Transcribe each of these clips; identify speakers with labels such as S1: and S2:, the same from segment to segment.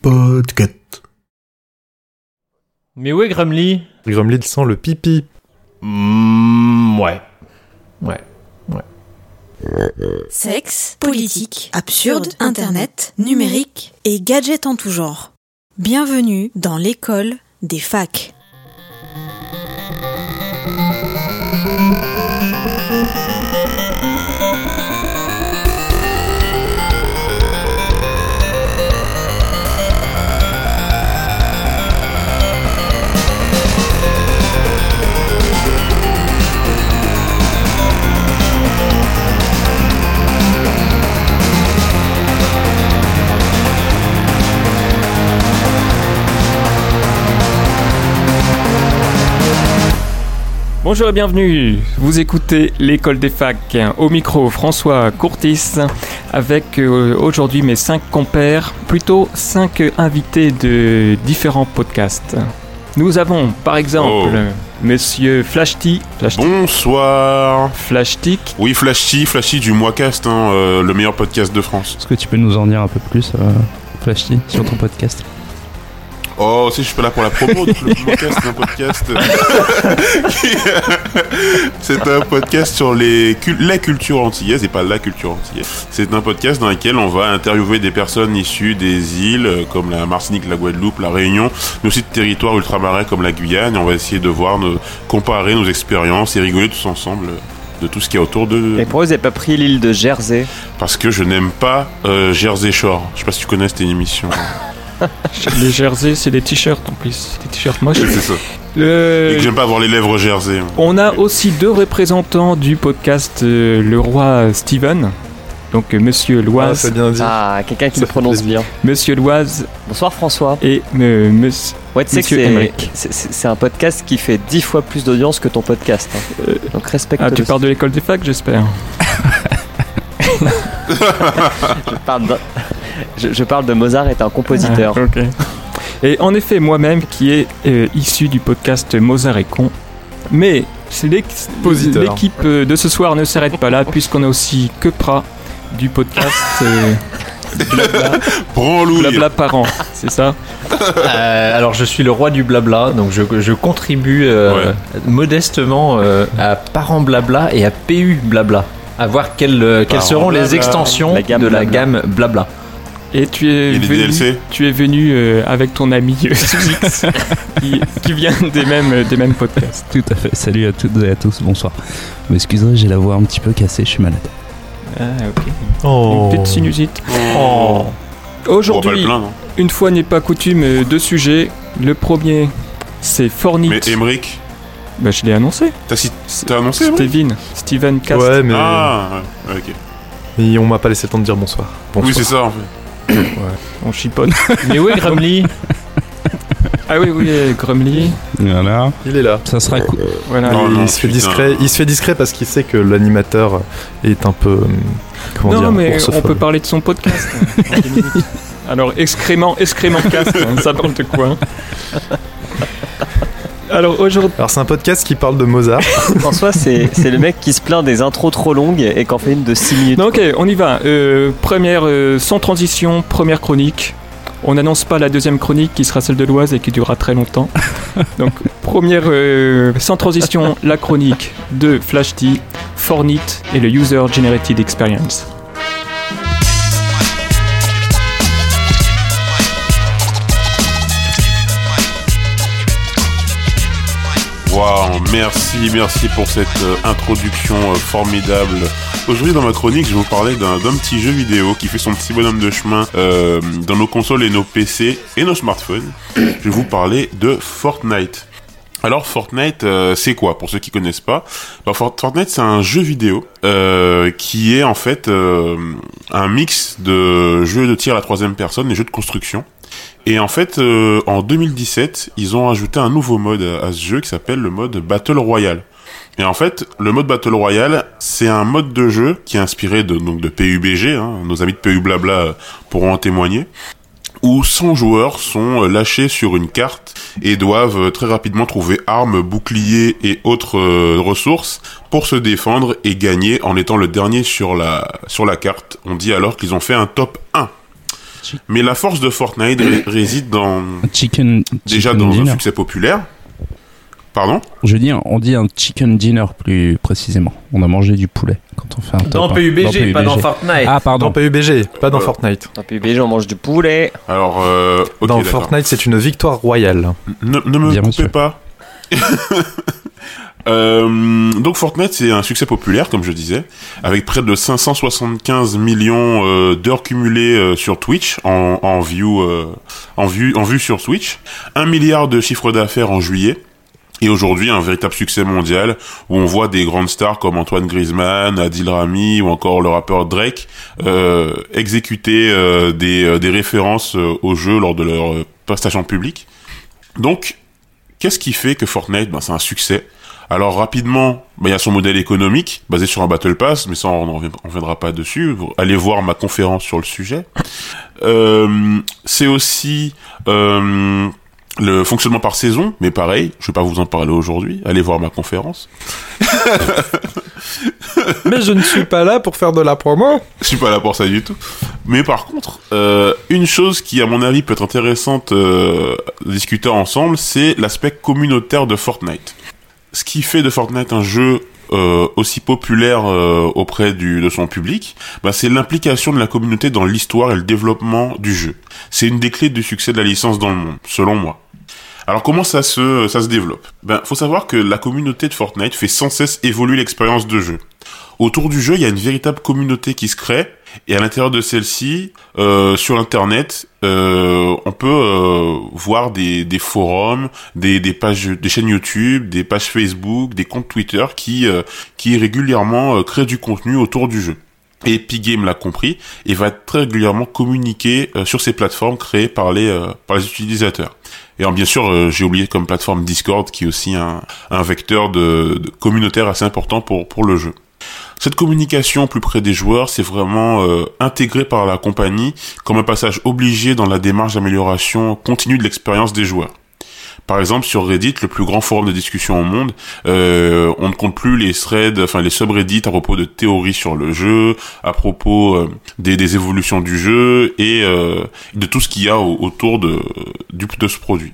S1: Podcast.
S2: Mais où est Grumly?
S3: Grumly sent le pipi.
S2: Mmh, ouais. Ouais.
S4: Sexe, politique, absurde, internet, numérique et gadgets en tout genre. Bienvenue dans l'école des facs.
S2: Bonjour et bienvenue. Vous écoutez l'école des facs. Au micro, François Courtis, avec euh, aujourd'hui mes cinq compères, plutôt cinq invités de différents podcasts. Nous avons par exemple
S5: Oh.
S2: Monsieur Flashty, Flashty,
S5: Bonsoir.
S2: Flashtic,
S5: Oui, Flashy, Flashy du Moicast, hein, euh, le meilleur podcast de France.
S6: Est-ce que tu peux nous en dire un peu plus, euh, Flashy, sur ton podcast?
S5: Oh, si je suis pas là pour la promo, donc le Moicast, c'est un podcast. qui- c'est un podcast sur les, cul- la culture antillaise et pas la culture antillaise. C'est un podcast dans lequel on va interviewer des personnes issues des îles euh, comme la Martinique, la Guadeloupe, la Réunion, mais aussi de territoires ultramarins comme la Guyane. Et on va essayer de voir, nos, comparer nos expériences et rigoler tous ensemble de tout ce qu'il y a autour de,
S7: Et pourquoi vous n'avez pas pris l'île de Jersey?
S5: Parce que je n'aime pas euh, Jersey Shore. Je sais pas si tu connais, une émission.
S2: les jerseys, c'est des t-shirts en plus, des t-shirts moches.
S5: c'est ça. Et que j'aime pas avoir les lèvres Jersey.
S2: On a aussi deux représentants du podcast euh, Le Roi Steven. Donc euh, Monsieur
S3: Ah,
S2: Loise,
S3: c'est bien dit.
S7: Ah, quelqu'un qui
S3: Ça
S7: le prononce bien.
S2: Monsieur Loise
S7: Bonsoir François.
S2: et euh, Monsieur.
S7: Ouais, tu sais que
S2: Monsieur
S7: c'est-
S2: Emmerich.
S7: c'est c'est- c'est un podcast qui fait dix fois plus d'audience que ton podcast. hein.
S2: Euh,
S7: Donc respecte
S2: Ah, tu parles de l'école des facs, j'espère.
S7: je, parle de... je, je parle de Mozart est un compositeur.
S2: Ah. Et en effet, moi-même, qui est euh, issu du podcast Mozart et con, mais l'équipe euh, de ce soir ne s'arrête pas là, puisqu'on a aussi Kepra du podcast euh, Blabla. Blabla par an, c'est ça?
S1: Euh, alors je suis le roi du blabla, donc je, je contribue euh, modestement euh, à Parent Blabla et à PU Blabla. À voir quelles, quelles seront les extensions
S7: La
S1: de la
S7: Blabla.
S1: gamme Blabla.
S2: Et tu es
S5: Et
S2: venu,
S5: DLC
S2: tu es venu euh, avec ton ami euh, Suzix, qui, qui vient des mêmes, des mêmes podcasts.
S6: Tout à fait. Salut à toutes et à tous, bonsoir. Vous m'excuserez, j'ai la voix un petit peu cassée, je suis malade.
S2: Ah, ok.
S3: Oh.
S2: Une petite sinusite.
S5: Oh.
S2: Aujourd'hui,
S5: hein.
S2: une fois n'est pas coutume, euh, deux sujets. Le premier, c'est Fornite.
S5: Mais Emmerich,
S2: Bah, je l'ai annoncé.
S5: t'as si- t'as annoncé
S2: Steven, Steven Cast.
S3: Ouais, mais,
S5: Ah, ouais, ok.
S3: mais on m'a pas laissé le temps de dire bonsoir.
S5: Oui,
S3: Bonsoir.
S5: c'est ça en fait.
S2: On chipote.
S1: Mais où est Grumly
S2: ah oui, oui, euh, Grumly.
S6: Voilà.
S3: Il est là.
S6: Ça sera cool.
S2: Voilà.
S5: Non,
S3: il,
S5: non,
S3: se fait discret. Il se fait discret parce qu'il sait que l'animateur est un peu. euh, Comment
S2: non,
S3: dire
S2: mais on peut parler de son podcast. hein. Alors, excrément, excrément cast, hein, ça parle de quoi Alors aujourd'hui,
S3: Alors c'est un podcast qui parle de Mozart.
S7: François, c'est c'est le mec qui se plaint des intros trop longues et qu'en fait une de 6 minutes.
S2: non, ok, on y va. Euh, première, euh, sans transition, première chronique. On n'annonce pas la deuxième chronique qui sera celle de l'Oise et qui durera très longtemps. Donc, première, euh, sans transition, la chronique de Flash T, Fornite et le User Generated Experience.
S5: Merci, merci pour cette euh, introduction euh, formidable. Aujourd'hui, dans ma chronique, je vais vous parler d'un petit jeu vidéo qui fait son petit bonhomme de chemin euh, dans nos consoles et nos PC et nos smartphones. Je vais vous parler de Fortnite. Alors Fortnite, c'est quoi pour ceux qui connaissent pas? Fort- Fortnite, c'est un jeu vidéo qui est en fait un mix de jeux de tir à la troisième personne et jeux de construction. Et en fait, euh, en 2017, ils ont ajouté un nouveau mode à, ce jeu qui s'appelle le mode Battle Royale. Et en fait, le mode Battle Royale, c'est un mode de jeu qui est inspiré de, donc de PUBG, hein, nos amis de PU Blabla pourront en témoigner, où 100 joueurs sont lâchés sur une carte et doivent très rapidement trouver armes, boucliers et autres euh, ressources pour se défendre et gagner en étant le dernier sur la, sur la carte. On dit alors qu'ils ont fait un top 1. Mais la force de Fortnite ré- réside dans
S6: Chicken.
S5: déjà
S6: chicken
S5: dans un
S6: dinner.
S5: succès populaire. Pardon
S6: Je dis, on dit un chicken dinner plus précisément. On a mangé du poulet quand on fait un
S1: Dans
S6: top, hein.
S1: PUBG, pas dans
S6: PUBG.
S1: Fortnite.
S6: Ah,
S3: Dans
S6: pardon.
S3: PUBG, pas dans
S5: Euh,
S3: Fortnite.
S7: Dans PUBG, on mange du poulet.
S5: Alors, euh,
S3: dans. Fortnite, c'est une victoire royale.
S5: Ne, ne me
S6: Bien,
S5: coupez
S6: monsieur.
S5: pas. Euh, donc Fortnite c'est un succès populaire comme je disais avec près de 575 millions euh, d'heures cumulées euh, sur Twitch en, view en vue en vue sur Twitch. Un milliard de chiffre d'affaires en juillet. Et aujourd'hui un véritable succès mondial où on voit des grandes stars comme Antoine Griezmann, Adil Rami ou encore le rappeur Drake exécuter des, des références au jeu lors de leur prestation publique. Donc Qu'est-ce qui fait que Fortnite, ben, c'est un succès? Alors rapidement, ben, il y a son modèle économique basé sur un battle pass, mais ça on on reviendra pas dessus. Allez voir ma conférence sur le sujet. Euh, c'est aussi euh, le fonctionnement par saison, mais pareil, je vais pas vous en parler aujourd'hui. Allez voir ma conférence.
S3: Mais je ne suis pas là pour faire de la promo.
S5: Je suis pas là pour ça du tout. Mais par contre, euh, une chose qui, à mon avis, peut être intéressante euh, discuter ensemble, c'est l'aspect communautaire de Fortnite. Ce qui fait de Fortnite un jeu euh, aussi populaire euh, auprès de son public, bah, c'est l'implication de la communauté dans l'histoire et le développement du jeu. C'est une des clés du succès de la licence dans le monde, selon moi. Alors comment ça se, ça se développe? Ben, faut savoir que la communauté de Fortnite fait sans cesse évoluer l'expérience de jeu. Autour du jeu, il y a une véritable communauté qui se crée, et à l'intérieur de celle-ci, euh, sur Internet, euh, on peut euh, voir des, des forums, des, des pages, des chaînes YouTube, des pages Facebook, des comptes Twitter qui, euh, qui régulièrement euh, créent du contenu autour du jeu. Et Epic Game l'a compris et va très régulièrement communiquer euh, sur ces plateformes créées par les, par les utilisateurs. Et bien sûr, euh, j'ai oublié comme plateforme Discord qui est aussi un, un vecteur de, de communautaire assez important pour, pour le jeu. Cette communication plus près des joueurs, c'est vraiment euh, intégré par la compagnie comme un passage obligé dans la démarche d'amélioration continue de l'expérience des joueurs. Par exemple, sur Reddit, le plus grand forum de discussion au monde, euh, on ne compte plus les threads, enfin les subreddits à propos de théories sur le jeu, à propos euh, des, évolutions du jeu et euh, de tout ce qu'il y a au- autour de, de ce produit.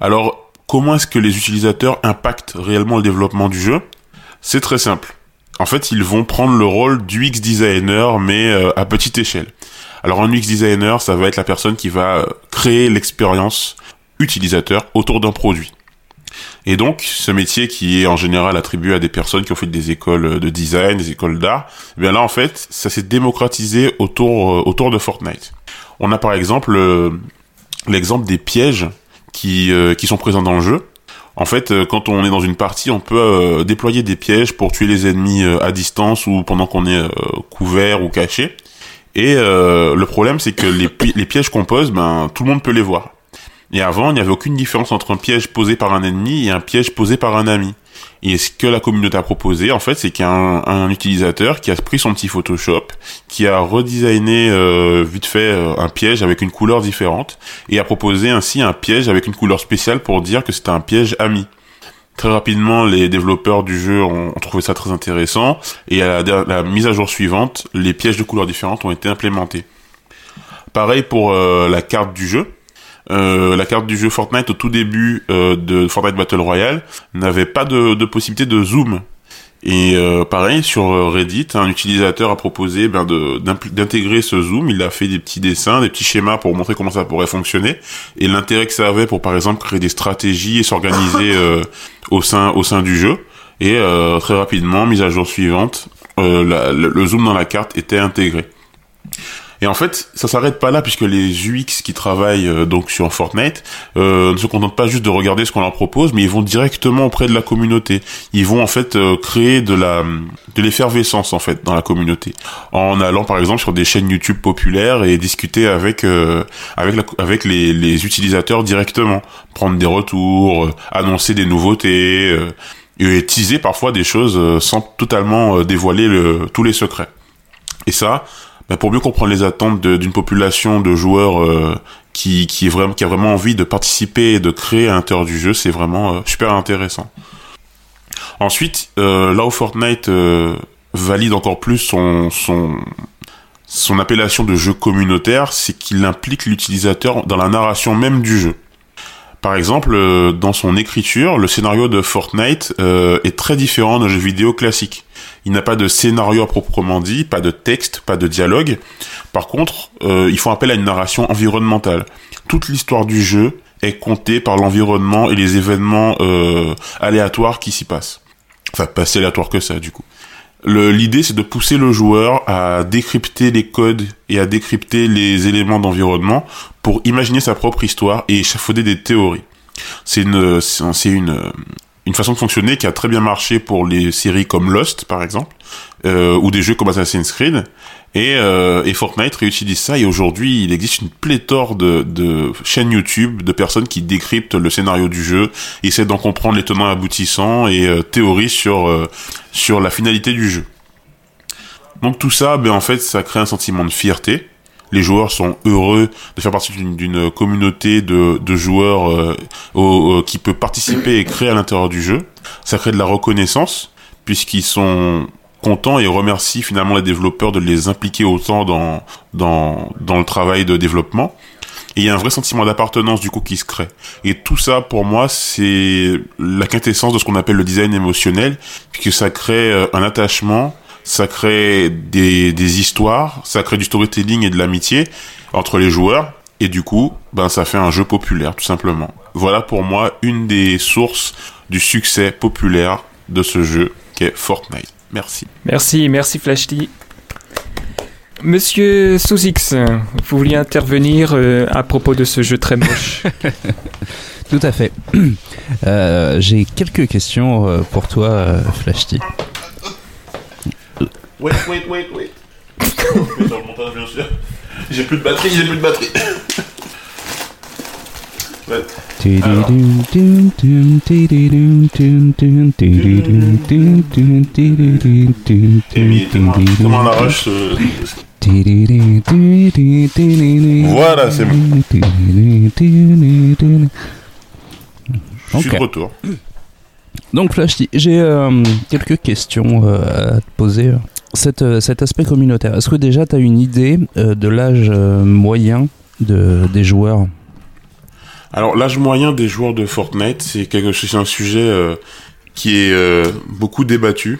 S5: Alors, comment est-ce que les utilisateurs impactent réellement le développement du jeu? C'est très simple. En fait, ils vont prendre le rôle du UX designer, mais euh, à petite échelle. Alors, un UX designer, ça va être la personne qui va euh, créer l'expérience utilisateur autour d'un produit. Et donc, ce métier qui est en général attribué à des personnes qui ont fait des écoles de design, des écoles d'art, eh bien là, en fait, ça s'est démocratisé autour, euh, autour de Fortnite. On a par exemple l'exemple des pièges qui, qui sont présents dans le jeu. En fait, euh, quand on est dans une partie, on peut euh, déployer des pièges pour tuer les ennemis euh, à distance ou pendant qu'on est couvert ou caché. Et le problème, c'est que les, les pièges qu'on pose, ben, tout le monde peut les voir. Et avant, il n'y avait aucune différence entre un piège posé par un ennemi et un piège posé par un ami. Et ce que la communauté a proposé, en fait, c'est qu'il y a un, utilisateur qui a pris son petit Photoshop, qui a redesigné euh, vite fait euh, un piège avec une couleur différente, et a proposé ainsi un piège avec une couleur spéciale pour dire que c'était un piège ami. Très rapidement, les développeurs du jeu ont, trouvé ça très intéressant, et à la, la mise à jour suivante, les pièges de couleurs différentes ont été implémentés. Pareil pour euh, la carte du jeu. Euh, la carte du jeu Fortnite au tout début euh, de Fortnite Battle Royale n'avait pas de, de possibilité de zoom. Et euh, pareil sur Reddit, un utilisateur a proposé ben, d'intégrer ce zoom. Il a fait des petits dessins, des petits schémas pour montrer comment ça pourrait fonctionner et l'intérêt que ça avait pour par exemple créer des stratégies et s'organiser euh, au sein au sein du jeu. Et euh, très rapidement, mise à jour suivante, la- le, le zoom dans la carte était intégré. Et en fait, ça s'arrête pas là puisque les UX qui travaillent euh, donc sur Fortnite euh, ne se contentent pas juste de regarder ce qu'on leur propose, mais ils vont directement auprès de la communauté. Ils vont en fait euh, créer de la de l'effervescence en fait dans la communauté en allant par exemple sur des chaînes YouTube populaires et discuter avec euh, avec la, avec les, les utilisateurs directement, prendre des retours, euh, annoncer des nouveautés euh, et teaser parfois des choses sans totalement dévoiler le, tous les secrets. Et ça, bah, pour mieux comprendre les attentes d'une population de joueurs euh, qui, a vraiment envie de participer et de créer à l'intérieur du jeu, c'est vraiment euh, super intéressant. Ensuite, euh, là où Fortnite euh, valide encore plus son, son, appellation de jeu communautaire, c'est qu'il implique l'utilisateur dans la narration même du jeu. Par exemple, dans son écriture, le scénario de Fortnite est très différent d'un jeu vidéo classique. Il n'a pas de scénario à proprement dit, pas de texte, pas de dialogue. Par contre, euh, ils font appel à une narration environnementale. Toute l'histoire du jeu est comptée par l'environnement et les événements euh, aléatoires qui s'y passent. Enfin, pas si aléatoires que ça, du coup. L'idée, c'est de pousser le joueur à décrypter les codes et à décrypter les éléments d'environnement pour imaginer sa propre histoire et échafauder des théories. C'est une, c'est une, une façon de fonctionner qui a très bien marché pour les séries comme Lost, par exemple, euh, ou des jeux comme Assassin's Creed. Et, euh, et Fortnite réutilise ça. Et aujourd'hui, il existe une pléthore de, de chaînes YouTube de personnes qui décryptent le scénario du jeu, essaient d'en comprendre les tenants aboutissants et euh, théorisent sur euh, sur la finalité du jeu. Donc tout ça, ben en fait, ça crée un sentiment de fierté. Les joueurs sont heureux de faire partie d'une- communauté de, joueurs euh, euh, qui peut participer et créer à l'intérieur du jeu. Ça crée de la reconnaissance puisqu'ils sont contents et remercient finalement les développeurs de les impliquer autant dans dans dans le travail de développement. Et il y a un vrai sentiment d'appartenance du coup qui se crée. Et tout ça, pour moi, c'est la quintessence de ce qu'on appelle le design émotionnel, puisque ça crée euh, un attachement, ça crée des, des histoires, ça crée du storytelling et de l'amitié entre les joueurs. Et du coup, ben ça fait un jeu populaire, tout simplement. Voilà pour moi une des sources du succès populaire de ce jeu qu'est Fortnite. Merci.
S2: Merci, merci Flashty. Monsieur Sous-X, vous vouliez intervenir euh, à propos de ce jeu très moche.
S6: Tout à fait. Euh, J'ai quelques questions euh, pour toi, Flashty.
S5: Wait, wait, wait, wait. Mais sur le montage, bien sûr. J'ai plus de batterie, j'ai plus de batterie. Ouais. Comment. Voilà, c'est bon. Je suis
S6: Ok.
S5: de retour.
S6: Donc Flash, j'ai euh, quelques questions euh, à te poser. Cet, euh, cet aspect communautaire, est-ce que déjà tu as une idée euh, de l'âge euh, moyen de, des joueurs?
S5: Alors, l'âge moyen des joueurs de Fortnite, c'est quelque chose, un sujet euh, qui est euh, beaucoup débattu.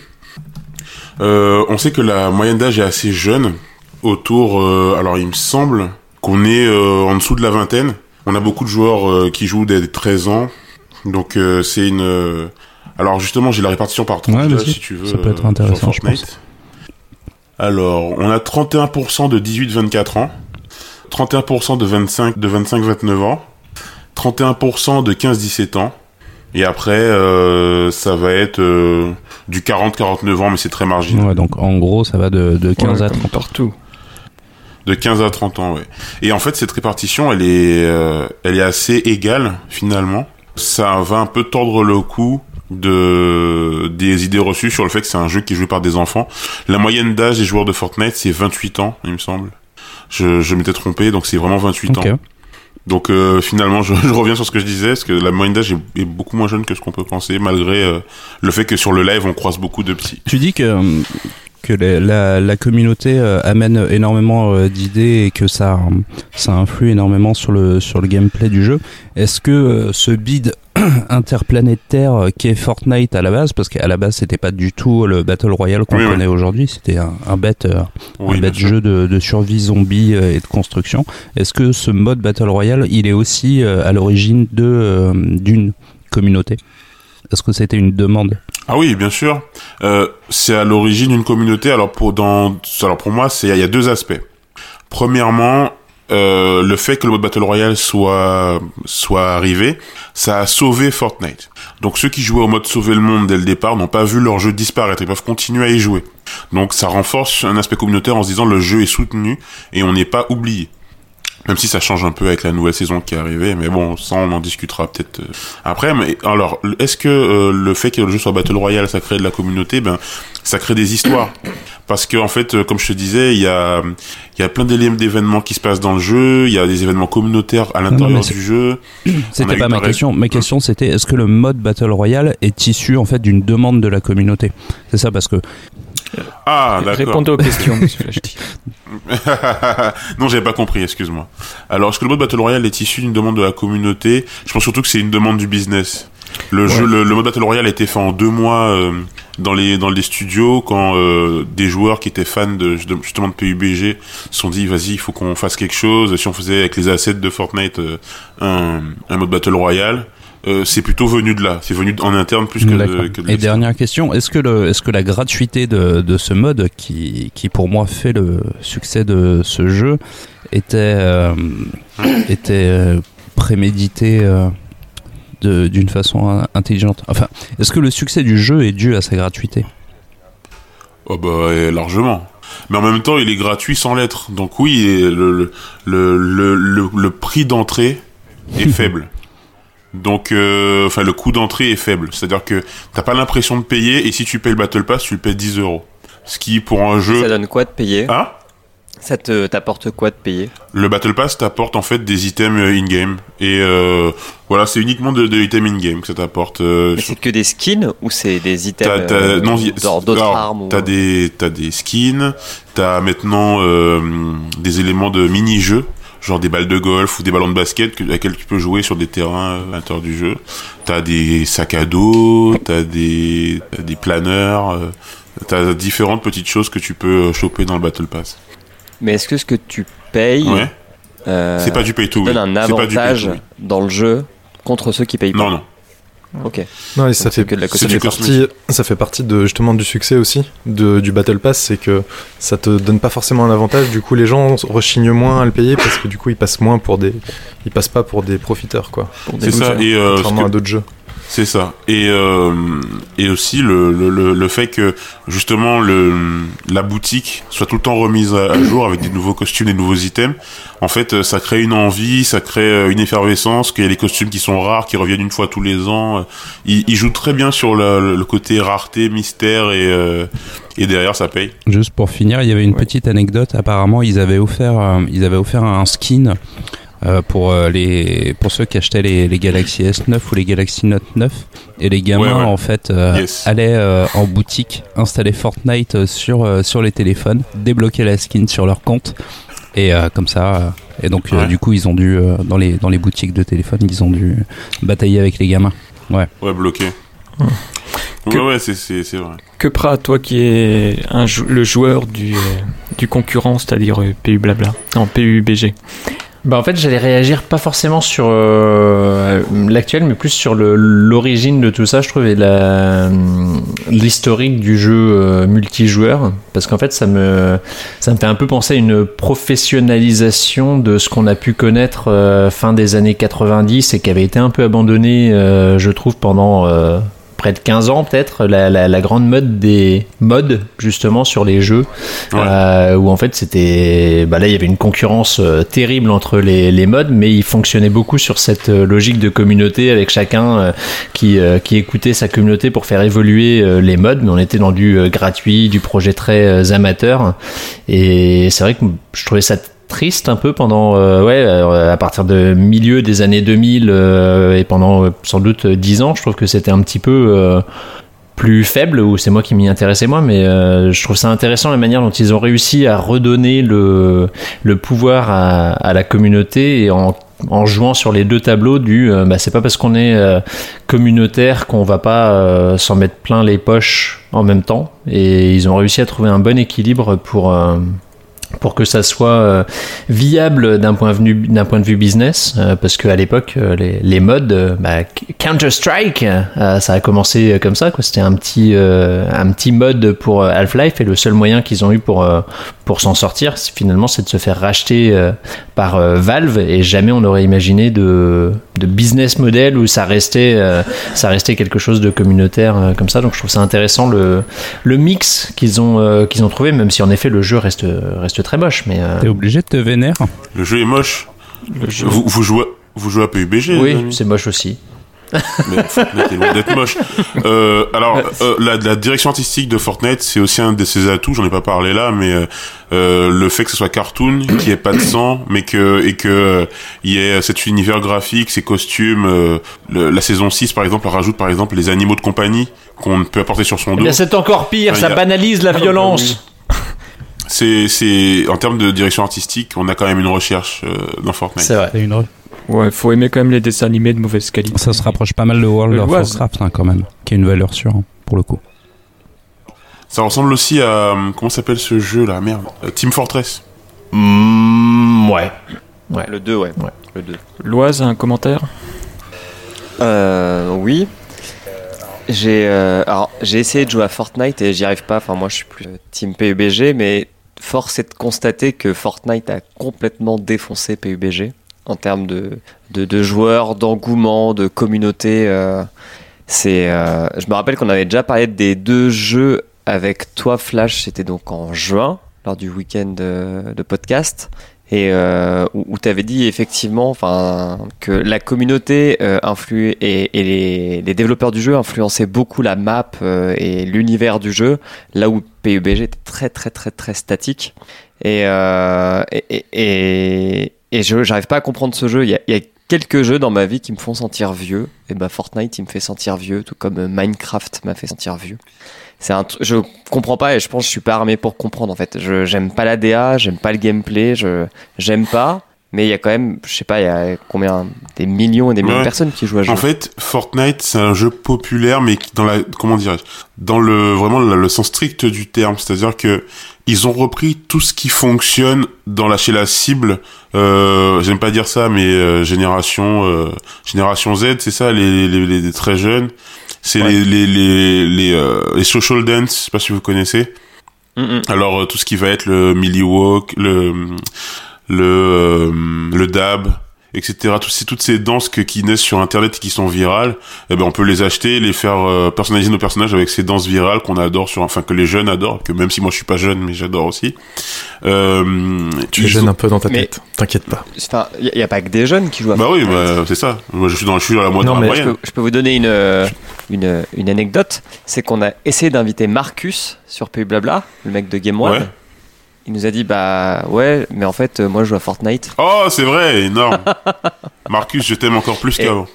S5: On sait que la moyenne d'âge est assez jeune, autour. alors, il me semble qu'on est en dessous de la vingtaine. On a beaucoup de joueurs qui jouent dès 13 ans, donc c'est une. alors justement, j'ai la répartition par tranche
S6: Ouais,
S5: si tu veux.
S6: Ça peut être intéressant, je.
S5: Alors, on a 31% de 18-24 ans, 31% de 25 de 25-29 ans, 31% de 15-17 ans. Et après, euh, ça va être euh, du 40-49 ans, mais c'est très marginal.
S6: Ouais, donc en gros, ça va de, de 15
S2: Ouais,
S6: à
S2: comme
S6: 30 ans.
S2: Partout.
S5: De 15 à 30 ans, ouais. Et en fait, cette répartition, elle est, euh, elle est assez égale, finalement. Ça va un peu tordre le cou de des idées reçues sur le fait que c'est un jeu qui est joué par des enfants. La moyenne d'âge des joueurs de Fortnite, c'est 28 ans, il me semble. Je, je m'étais trompé, donc c'est vraiment 28
S6: Ok.
S5: ans. Donc euh, finalement, je, je reviens sur ce que je disais, parce que la moyenne d'âge est, est beaucoup moins jeune que ce qu'on peut penser, malgré euh, le fait que sur le live, on croise beaucoup de petits.
S6: Tu dis que, que les- la, la communauté euh, amène énormément euh, d'idées et que ça, ça influe énormément sur le, sur le gameplay du jeu. Est-ce que euh, ce bid interplanétaire euh, qu'est Fortnite à la base, parce qu'à la base c'était pas du tout le Battle Royale qu'on
S5: Oui, oui.
S6: connaît aujourd'hui, c'était un, un bête, euh,
S5: Oui,
S6: un bête jeu de, de survie zombie euh, et de construction. Est-ce que ce mode Battle Royale, il est aussi à l'origine de d'une communauté? Est-ce que c'était une demande?
S5: Ah oui, bien sûr. Euh, c'est à l'origine d'une communauté. Alors pour dans, alors pour moi, c'est il y a deux aspects. Premièrement, euh, le fait que le mode battle royale soit soit arrivé, ça a sauvé Fortnite. Donc ceux qui jouaient au mode sauver le monde dès le départ n'ont pas vu leur jeu disparaître. Ils peuvent continuer à y jouer. Donc ça renforce un aspect communautaire en se disant le jeu est soutenu et on n'est pas oublié. Même si ça change un peu avec la nouvelle saison qui est arrivée, mais bon, ça on en discutera peut-être euh, après. Mais alors, est-ce que euh, le fait que le jeu soit battle royale, ça crée de la communauté? Ben, ça crée des histoires. Parce que en fait, euh, comme je te disais, il y a il y a plein d'événements qui se passent dans le jeu. Il y a des événements communautaires à l'intérieur du jeu.
S6: C'était pas ma
S5: pareil.
S6: question. Ma question c'était est-ce que le mode Battle Royale est issu en fait d'une demande de la communauté? C'est ça parce que
S5: Ah, d'accord.
S2: Répondez aux questions, monsieur
S5: non, j'avais pas compris, excuse-moi. Alors, est-ce que le mode Battle Royale est issu d'une demande de la communauté? Je pense surtout que c'est une demande du business. Le jeu, le, le mode Battle Royale a été fait en deux mois euh, dans les dans les studios quand euh, des joueurs qui étaient fans de de- justement de PUBG se sont dit vas-y il faut qu'on fasse quelque chose. Si on faisait avec les assets de Fortnite euh, un, un mode Battle Royale, euh, c'est plutôt venu de là. C'est venu en interne plus que de, que de
S6: Et dernière question, est-ce que, le, est-ce que la gratuité de, de ce mode, qui, qui pour moi fait le succès de ce jeu, était, euh, était euh, prémédité euh, de- d'une façon in- intelligente? Enfin, est-ce que le succès du jeu est dû à sa gratuité?
S5: Oh bah largement. Mais en même temps, il est gratuit sans lettres. Donc oui, le- le prix d'entrée est faible. Donc, euh, enfin, le coût d'entrée est faible. C'est-à-dire que t'as pas l'impression de payer, et si tu payes le Battle Pass, tu le payes 10 euros. Ce qui, pour un
S7: Ça
S5: jeu...
S7: donne quoi de payer
S5: Hein
S7: Ça te t'apporte quoi de payer
S5: Le Battle Pass t'apporte en fait des items euh, in-game. Et euh, voilà, c'est uniquement de, de items in-game que ça t'apporte. euh,
S7: Mais
S5: sur-
S7: c'est que des skins ou c'est des items
S5: T'as,
S7: euh,
S5: non, y-
S7: genre d'autres
S5: alors,
S7: armes ou...
S5: T'as des, t'as des skins, t'as maintenant euh, des éléments de mini-jeux, genre des balles de golf ou des ballons de basket que, lesquels tu peux jouer sur des terrains euh, à l'intérieur du jeu. T'as des sacs à dos, t'as des, t'as des planeurs, euh, t'as différentes petites choses que tu peux euh, choper dans le Battle Pass.
S7: Mais est-ce que ce que tu payes
S5: Ouais.
S7: euh,
S5: c'est pas du pay to win.
S7: un
S5: C'est pas du pay to
S7: avantage
S5: win.
S7: dans le jeu contre ceux qui payent pas?
S5: Non, non.
S7: Ok.
S3: Non, et ça fait,
S7: que de la
S3: ça, fait partie, ça fait partie de, justement du succès aussi de, du Battle Pass, c'est que ça te donne pas forcément un avantage, du coup les gens rechignent moins à le payer parce que du coup ils passent moins pour des... Ils passent pas pour des profiteurs quoi,
S5: C'est ça. Et euh,
S3: contrairement
S5: que-
S3: à d'autres jeux.
S5: C'est ça. Et, euh, et aussi le, le, le, le fait que justement le, la boutique soit tout le temps remise à, à jour avec des nouveaux costumes, des nouveaux items. En fait, euh, ça crée une envie, ça crée euh, une effervescence, qu'il y a des costumes qui sont rares, qui reviennent une fois tous les ans. Euh, Ils, ils jouent très bien sur le, le côté rareté, mystère et, euh, et derrière ça paye.
S6: Juste pour finir, il y avait une
S2: Ouais.
S6: petite anecdote. Apparemment, ils avaient offert, euh, ils avaient offert un skin euh, pour euh, les pour ceux qui achetaient les, les Galaxy S9 ou les Galaxy Note 9 et les gamins
S5: Ouais, ouais.
S6: en fait euh,
S5: Yes.
S6: allaient euh, en boutique installer Fortnite sur euh, sur les téléphones, débloquer la skin sur leur compte et euh, comme ça euh, et donc euh,
S5: Ouais.
S6: du coup ils ont dû euh, dans les dans les boutiques de téléphone ils ont dû batailler avec les gamins.
S5: Ouais, bloqué.
S2: Que-
S5: Ouais, ouais, c'est, c'est, c'est vrai.
S2: Que Prat, toi qui es un jou- le joueur du, euh, du concurrent, c'est-à-dire euh, PU Blabla, non PUBG.
S1: Bah en fait j'allais réagir pas forcément sur euh, l'actuel mais plus sur l'origine de tout ça je trouvais la l'historique du jeu euh, multijoueur. Parce qu'en fait ça me ça me fait un peu penser à une professionnalisation de ce qu'on a pu connaître euh, fin des années 90 et qui avait été un peu abandonné euh, je trouve pendant euh, près de 15 ans peut-être la, la, la grande mode des modes justement sur les jeux
S5: Ouais.
S1: euh, où en fait c'était bah là il y avait une concurrence euh, terrible entre les, les modes mais il fonctionnait beaucoup sur cette euh, logique de communauté avec chacun qui, qui écoutait sa communauté pour faire évoluer les modes mais on était dans du gratuit du projet très amateur et c'est vrai que je trouvais ça triste un peu pendant euh, ouais euh, à partir de milieu des années 2000 euh, et pendant sans doute euh, 10 ans je trouve que c'était un petit peu plus faible ou c'est moi qui m'y intéressais moins mais je trouve ça intéressant la manière dont ils ont réussi à redonner le, le pouvoir à, la communauté en jouant sur les deux tableaux du bah, c'est pas parce qu'on est communautaire qu'on va pas s'en mettre plein les poches en même temps et ils ont réussi à trouver un bon équilibre pour pour que ça soit euh, viable d'un point de vue d'un point de vue business euh, parce qu'à l'époque euh, les, les modes bah, Counter Strike ça a commencé comme ça c'était un petit un petit mode pour Half-Life et le seul moyen qu'ils ont eu pour pour s'en sortir finalement c'est de se faire racheter par Valve et jamais on aurait imaginé de de business model où ça restait euh, ça restait quelque chose de communautaire euh, comme ça donc je trouve ça intéressant le le mix qu'ils ont euh, qu'ils ont trouvé même si en effet le jeu reste reste très moche mais euh,
S6: T'es obligé de te vénérer
S5: Le jeu est moche.
S2: Jeu.
S5: Vous, vous jouez, vous jouez à PUBG
S1: oui c'est moche aussi
S5: Mais Fortnite est loin d'être moche. Euh, alors, euh, la, la direction artistique de Fortnite, c'est aussi un de ses atouts. J'en ai pas parlé là, mais euh, le fait que ce soit cartoon, qu'il n'y ait pas de sang, mais que et que euh, il y ait cet univers graphique, ces costumes. euh, le- la saison 6, par exemple, rajoute par exemple les animaux de compagnie qu'on peut apporter sur son
S1: Eh
S5: dos.
S1: c'est encore pire, ça
S5: a-
S1: banalise la
S2: Ah,
S1: violence.
S5: C'est c'est en termes de direction artistique, on a quand même une recherche euh, dans Fortnite.
S1: C'est vrai.
S6: C'est une re-
S2: Ouais, faut aimer quand même les dessins animés de mauvaise qualité.
S6: Ça se rapproche pas mal de World
S2: Le
S6: of. Warcraft hein, quand même, qui a une valeur sûre hein, pour le coup.
S5: Ça ressemble aussi à euh, comment s'appelle ce jeu là Merde, Euh, Team Fortress.
S1: Mm, ouais.
S7: Le 2, ouais.
S1: Ouais.
S7: Le 2.
S2: Loise, un commentaire?
S7: Euh, oui. J'ai euh, alors j'ai essayé de jouer à Fortnite et j'y arrive pas. Enfin moi je suis plus euh, team PUBG, mais force est de constater que Fortnite a complètement défoncé PUBG en termes de de, de joueurs, d'engouement, de communauté. euh, c'est euh, je me rappelle qu'on avait déjà parlé des deux jeux avec toi Flash. C'était donc en juin lors du week-end de, podcast et euh, où, où tu avais dit effectivement que la communauté euh, influait et, et les, les développeurs du jeu influençaient beaucoup la map euh, et l'univers du jeu là où PUBG était très très très très statique et euh, et, et, et, je j'arrive pas à comprendre ce jeu. Il y a, y a quelques jeux dans ma vie qui me font sentir vieux. Et ben Fortnite il me fait sentir vieux tout comme euh, Minecraft m'a fait sentir vieux. C'est un je comprends pas et je pense que je suis pas armé pour comprendre en fait. Je j'aime pas la DA j'aime pas le gameplay je j'aime pas mais il y a quand même je sais pas il y a combien des millions et des millions
S5: Ouais.
S7: de personnes qui jouent à ce jeu
S5: En fait, Fortnite, c'est un jeu populaire, mais dans la, comment dirais-je, dans le vraiment le, sens strict du terme, c'est-à-dire que ils ont repris tout ce qui fonctionne dans la chez la cible. Euh, J'aime pas dire ça, mais euh, génération euh, génération Z, c'est ça, les, les, les, les très jeunes. C'est
S7: Ouais.
S5: les les les les, euh, les social dance, je sais pas si vous connaissez.
S7: Mm, mm.
S5: Alors euh, tout ce qui va être le Millie Walk, le le euh, le dab, etc. Tous ces, toutes ces danses que, qui naissent sur Internet et qui sont virales, eh ben on peut les acheter, les faire euh, personnaliser nos personnages avec ces danses virales qu'on adore sur, enfin que les jeunes adorent, que même si moi je suis pas jeune, mais j'adore aussi. Euh,
S3: Tu es jeune un peu dans ta
S7: Mais-
S3: tête, t'inquiète pas.
S7: enfin il y, a pas que des jeunes qui jouent à
S5: Bah oui, bah, c'est ça. Moi je suis dans, je suis dans la moitié
S3: Non, mais
S7: je,
S5: moyenne.
S7: peux, je peux vous donner une, une, une anecdote. C'est qu'on a essayé d'inviter Marcus sur PU Blabla, le mec de Game One.
S5: Ouais.
S7: Il nous a dit bah ouais, mais en fait euh, moi je joue à Fortnite.
S5: Oh, c'est vrai, énorme. Marcus, je t'aime encore plus qu'avant.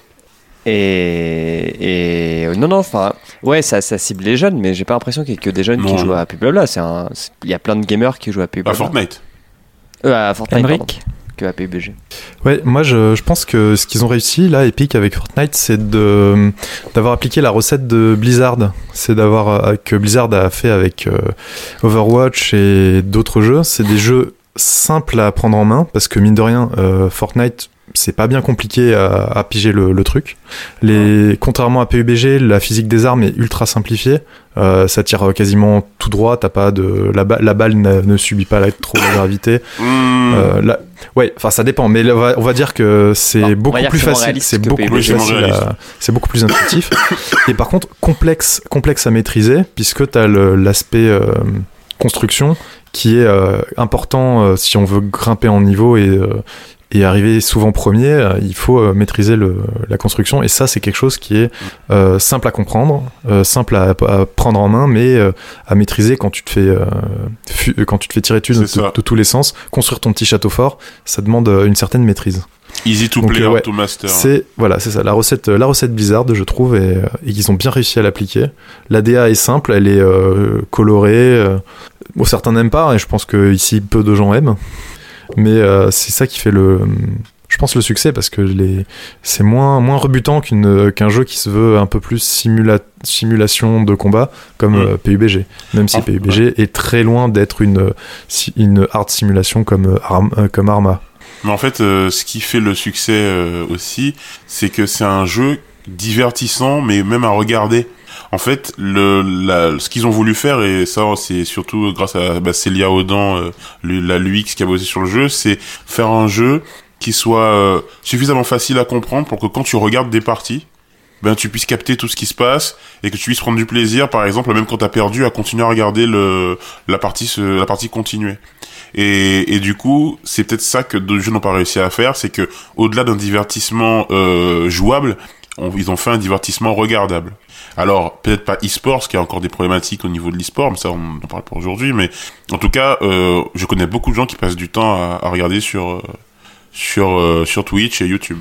S7: Et, et non non enfin ouais ça, ça cible les jeunes, mais j'ai pas l'impression qu'il y ait que des jeunes qui jouent à PU Blabla. C'est il y a plein de gamers qui jouent à PU
S5: À
S7: Blabla.
S5: Fortnite.
S7: Euh, à Fortnite à PUBG.
S3: Ouais, moi je, je pense que ce qu'ils ont réussi là, Epic avec Fortnite, c'est de d'avoir appliqué la recette de Blizzard. C'est d'avoir euh, que Blizzard a fait avec euh, Overwatch et d'autres jeux. C'est des jeux simples à prendre en main parce que mine de rien, euh, Fortnite c'est pas bien compliqué à, à piger le, le truc. Les, contrairement à PUBG, la physique des armes est ultra simplifiée. Euh, ça tire quasiment tout droit. T'as pas de la, ba- la balle ne, ne subit pas la- trop la gravité.
S5: Mmh.
S3: Euh, ouais, enfin ça dépend, mais là, on va, on va dire que c'est beaucoup plus facile, c'est beaucoup plus facile, à- c'est beaucoup plus intuitif. Et par contre, complexe, complexe à maîtriser, puisque tu as l'aspect euh, construction qui est euh, important euh, si on veut grimper en niveau et euh, et arriver souvent premier, euh, il faut euh, maîtriser le, la construction. Et ça, c'est quelque chose qui est euh, simple à comprendre, euh, simple à, à prendre en main, mais euh, à maîtriser quand tu te fais, fu- quand tu te fais tirer dessus de, tous les sens. Construire ton petit château fort, ça demande une certaine maîtrise.
S5: Easy to
S3: Donc,
S5: play,
S3: ouais,
S5: to master.
S3: C'est voilà, c'est ça la recette, la recette Blizzard, je trouve, et, et ils ont bien réussi à l'appliquer. La DA est simple, elle est colorée. bon, certains n'aiment pas, et je pense que ici peu de gens aiment. Mais euh, c'est ça qui fait le, je pense le succès parce que les, c'est moins moins rebutant qu'une qu'un jeu qui se veut un peu plus simula- simulation de combat comme
S5: Mm.
S3: euh, PUBG. Même si
S5: Ah,
S3: PUBG est très loin d'être une euh, une hard simulation comme Arm- euh, comme Arma.
S5: Mais en fait, euh, ce qui fait le succès euh, aussi, c'est que c'est un jeu divertissant, mais même à regarder. En fait, le, la, ce qu'ils ont voulu faire, et ça, c'est surtout grâce à bah, Célia Audan, euh, la l'UX qui a bossé sur le jeu, c'est faire un jeu qui soit euh, suffisamment facile à comprendre pour que quand tu regardes des parties, ben tu puisses capter tout ce qui se passe et que tu puisses prendre du plaisir, par exemple, même quand t'as perdu, à continuer à regarder le la partie la partie continuer. Et, et du coup, c'est peut-être ça que d'autres jeux n'ont pas réussi à faire, c'est que au-delà d'un divertissement euh, jouable, ils ont fait un divertissement regardable. Alors, peut-être pas e-sport, parce qu'il y a encore des problématiques au niveau de l'e-sport, mais ça, on en parle pas aujourd'hui. Mais en tout cas, euh, je connais beaucoup de gens qui passent du temps à, à regarder sur, euh, sur, euh, sur Twitch et YouTube.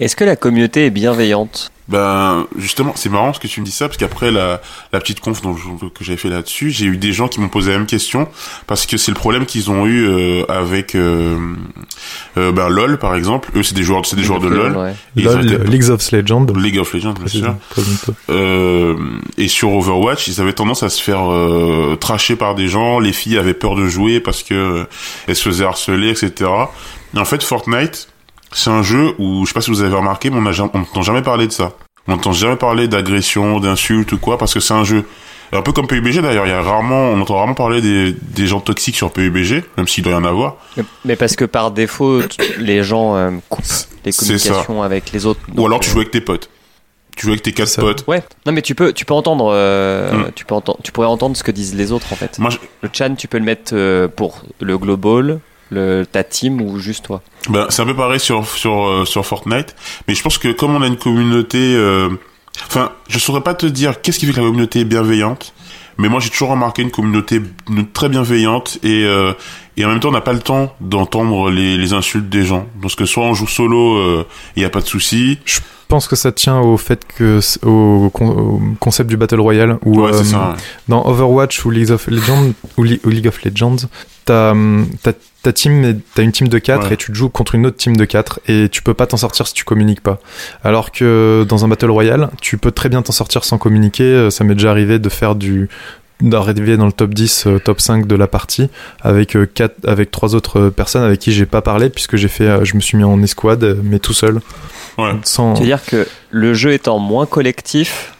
S7: Est-ce que la communauté est bienveillante?
S5: Ben, justement, c'est marrant ce que tu me dis ça, parce qu'après la, la petite conf dont je- que j'avais fait là-dessus, j'ai eu des gens qui m'ont posé la même question, parce que c'est le problème qu'ils ont eu euh, avec euh, euh, ben, LOL, par exemple. Eux, c'est des joueurs, c'est des joueurs de LOL.
S7: Ouais.
S3: LOL,
S5: été-
S3: League of Legends.
S5: League of Legends, bien sûr. Euh, et sur Overwatch, ils avaient tendance à se faire euh, tracher par des gens. Les filles avaient peur de jouer parce que euh, elles se faisaient harceler, etc. Et en fait, Fortnite, c'est un jeu où, je sais pas si vous avez remarqué, mais on n'entend jamais parler de ça. On n'entend jamais parler d'agression, d'insultes ou quoi, parce que c'est un jeu. Un peu comme PUBG d'ailleurs, il y a rarement, on entend rarement parler des, des gens toxiques sur PUBG, même s'il doit y en avoir.
S7: Mais- parce que par défaut, les gens euh, coupent les communications avec les autres.
S5: Ou alors tu
S7: euh,
S5: joues avec tes potes. Tu joues avec tes quatre potes.
S7: Ouais. Non, mais tu peux, tu peux entendre, euh,
S5: Mm.
S7: tu peux entendre, tu pourrais entendre ce que disent les autres en fait.
S5: Moi, je-
S7: Le chan, tu peux le mettre euh, pour le global, le ta team ou juste toi.
S5: Ben, c'est un peu pareil sur sur euh, sur Fortnite, mais je pense que comme on a une communauté, euh, enfin, je saurais pas te dire qu'est-ce qui fait que la communauté est bienveillante, mais moi j'ai toujours remarqué une communauté très bienveillante et euh, et en même temps on n'a pas le temps d'entendre les, les insultes des gens, parce que soit on joue solo, il y a pas de souci,
S3: Je pense que ça tient au fait que au, con- au concept du battle royale où
S5: ouais
S3: euh, dans Overwatch ou League of Legends ou, Li- ou League of Legends, t'as hum, ta team, t'as une team de 4
S5: Ouais.
S3: et tu te joues contre une autre team de 4 et tu peux pas t'en sortir si tu communiques pas. Alors que dans un battle royale, tu peux très bien t'en sortir sans communiquer. Euh, Ça m'est déjà arrivé de faire du d'arriver dans le top 10, euh, top 5 de la partie avec euh, quatre, avec trois autres euh, personnes avec qui j'ai pas parlé puisque j'ai fait euh, je me suis mis en escouade mais tout seul
S5: Ouais.
S3: sans
S7: C'est-à-dire que le jeu étant moins collectif,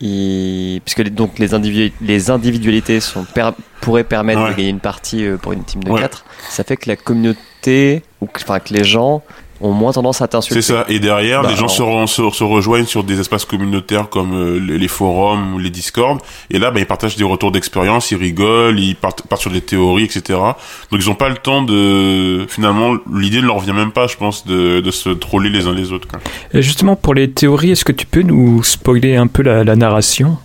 S7: il... puisque les- donc les, individu- les individualités sont per- pourraient permettre
S5: Ouais.
S7: de gagner une partie euh, pour une team de
S5: Ouais.
S7: 4, ça fait que la communauté, ou que- enfin que les gens ont moins tendance à t'insulter.
S5: C'est ça. Et derrière,
S7: Bah,
S5: les gens se, re- se, se rejoignent sur des espaces communautaires comme euh, les, forums ou les discords. Et là, bah, ils partagent des retours d'expérience, ils rigolent, ils partent, partent sur des théories, etc. Donc ils ont pas le temps de... Finalement, l'idée ne leur vient même pas, je pense, de, de se troller les uns les autres. Quoi.
S2: Et justement, pour les théories, est-ce que tu peux nous spoiler un peu la, la narration?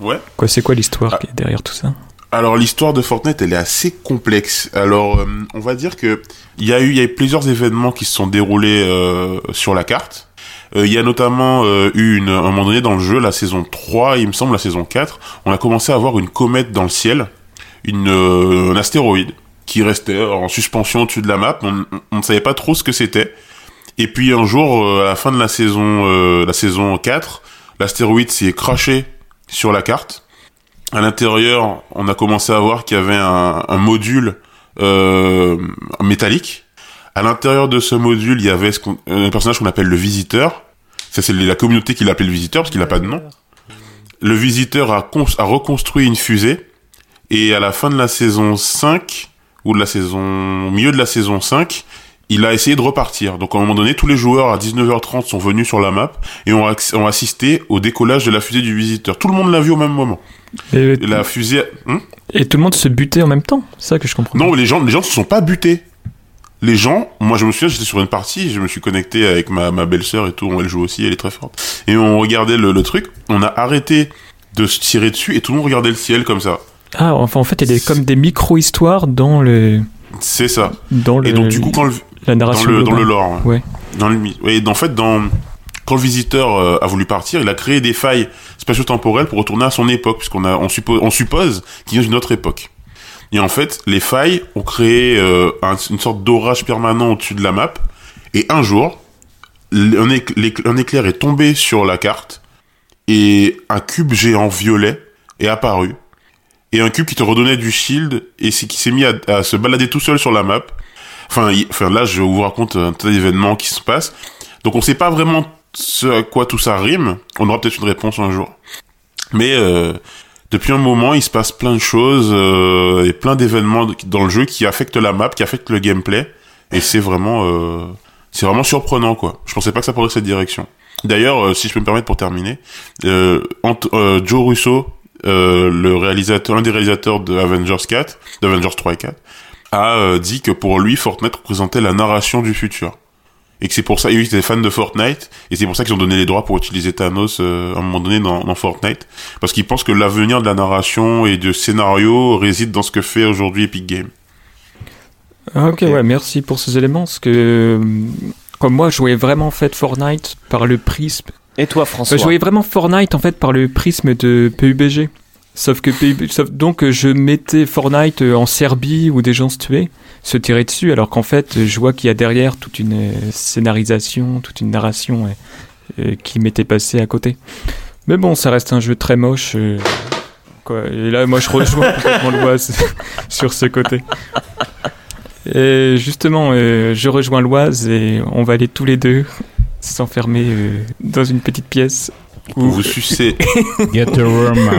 S5: Ouais.
S2: quoi, C'est quoi l'histoire
S5: Ah.
S2: qui est derrière tout ça?
S5: Alors l'histoire de Fortnite, elle est assez complexe. Alors euh, on va dire que il y a eu, il y a eu plusieurs événements qui se sont déroulés euh, sur la carte. Euh, Il y a notamment euh, eu une, un moment donné dans le jeu, la saison 3, il me semble la saison 4, on a commencé à avoir une comète dans le ciel, une, un astéroïde qui restait en suspension au-dessus de la map. On, ne savait pas trop ce que c'était. Et puis un jour, à la fin de la saison, la saison 4, l'astéroïde s'est craché sur la carte. À l'intérieur, on a commencé à voir qu'il y avait un, module euh, métallique. À l'intérieur de ce module, il y avait un personnage qu'on appelle le visiteur. Ça, c'est la communauté qui l'appelle le visiteur parce qu'il n'a pas de nom. Le visiteur a, cons- a reconstruit une fusée. Et à la fin de la saison 5, ou de la saison, au milieu de la saison 5, il a essayé de repartir. Donc à un moment donné, tous les joueurs à 19h30 sont venus sur la map et ont, ont assisté au décollage de la fusée du visiteur. Tout le monde l'a vu au même moment.
S2: Et,
S5: la fusée... Hmm
S2: et tout le monde se butait en même temps C'est ça que je comprends.
S5: non, les gens, les gens ne se sont pas butés. Les gens, moi je me souviens, j'étais sur une partie, je me suis connecté avec ma, ma belle-sœur et tout, elle joue aussi, elle est très forte. Et on regardait le, le truc, on a arrêté de se tirer dessus et tout le monde regardait le ciel comme ça.
S2: Ah, enfin, en fait, il y a des, comme des micro-histoires dans, le,
S5: C'est ça.
S2: dans le,
S5: Et donc du coup, quand le,
S2: la
S5: dans
S2: narration.
S5: le, dans le lore,
S2: Ouais.
S5: dans le, ouais, en fait, dans, le visiteur euh, a voulu partir, il a créé des failles spatio-temporelles pour retourner à son époque, puisqu'on on suppose, on suppose qu'il vient d'une autre époque. Et en fait, les failles ont créé euh, un- une sorte d'orage permanent au-dessus de la map. Et un jour, un, éclair est tombé sur la carte et un cube géant violet est apparu. Et un cube qui te redonnait du shield et qui s'est mis à, se balader tout seul sur la map. Enfin, enfin là, je vous raconte un tas d'événements qui se passent. Donc on sait pas vraiment ce à quoi tout ça rime. On aura peut-être une réponse un jour. Mais euh, depuis un moment, il se passe plein de choses euh, et plein d'événements dans le jeu qui affectent la map, qui affectent le gameplay. Et c'est vraiment, euh, vraiment surprenant quoi. Je pensais pas que ça pourrait cette direction. D'ailleurs, euh, si je peux me permettre pour terminer, Joe Russo, le réalisateur, un des réalisateurs de Avengers 4, d'Avengers 3 et 4, a dit que pour lui, Fortnite représentait la narration du futur. Et que c'est pour ça, et oui, c'était fan de Fortnite, et c'est pour ça qu'ils ont donné les droits pour utiliser Thanos euh, à un moment donné dans, dans Fortnite, parce qu'ils pensent que l'avenir de la narration et de scénario réside dans ce que fait aujourd'hui Epic Games.
S2: Ah, ok, ouais, merci pour ces éléments, parce que euh, comme moi, je voyais vraiment en fait Fortnite par le prisme.
S7: Et toi, François
S2: je voyais vraiment Fortnite en fait par le prisme de PUBG. Sauf que sauf donc je mettais Fortnite en Serbie où des gens se tuaient, se tiraient dessus, alors qu'en fait, je vois qu'il y a derrière toute une euh, scénarisation, toute une narration euh, euh, qui m'était passée à côté. Mais bon, ça reste un jeu très moche. euh, quoi. Et là, moi, je rejoins complètement l'Oise sur ce côté. Et justement, euh, je rejoins l'Oise et on va aller tous les deux s'enfermer euh, dans une petite pièce
S5: Pour vous sucer.
S6: Get a room.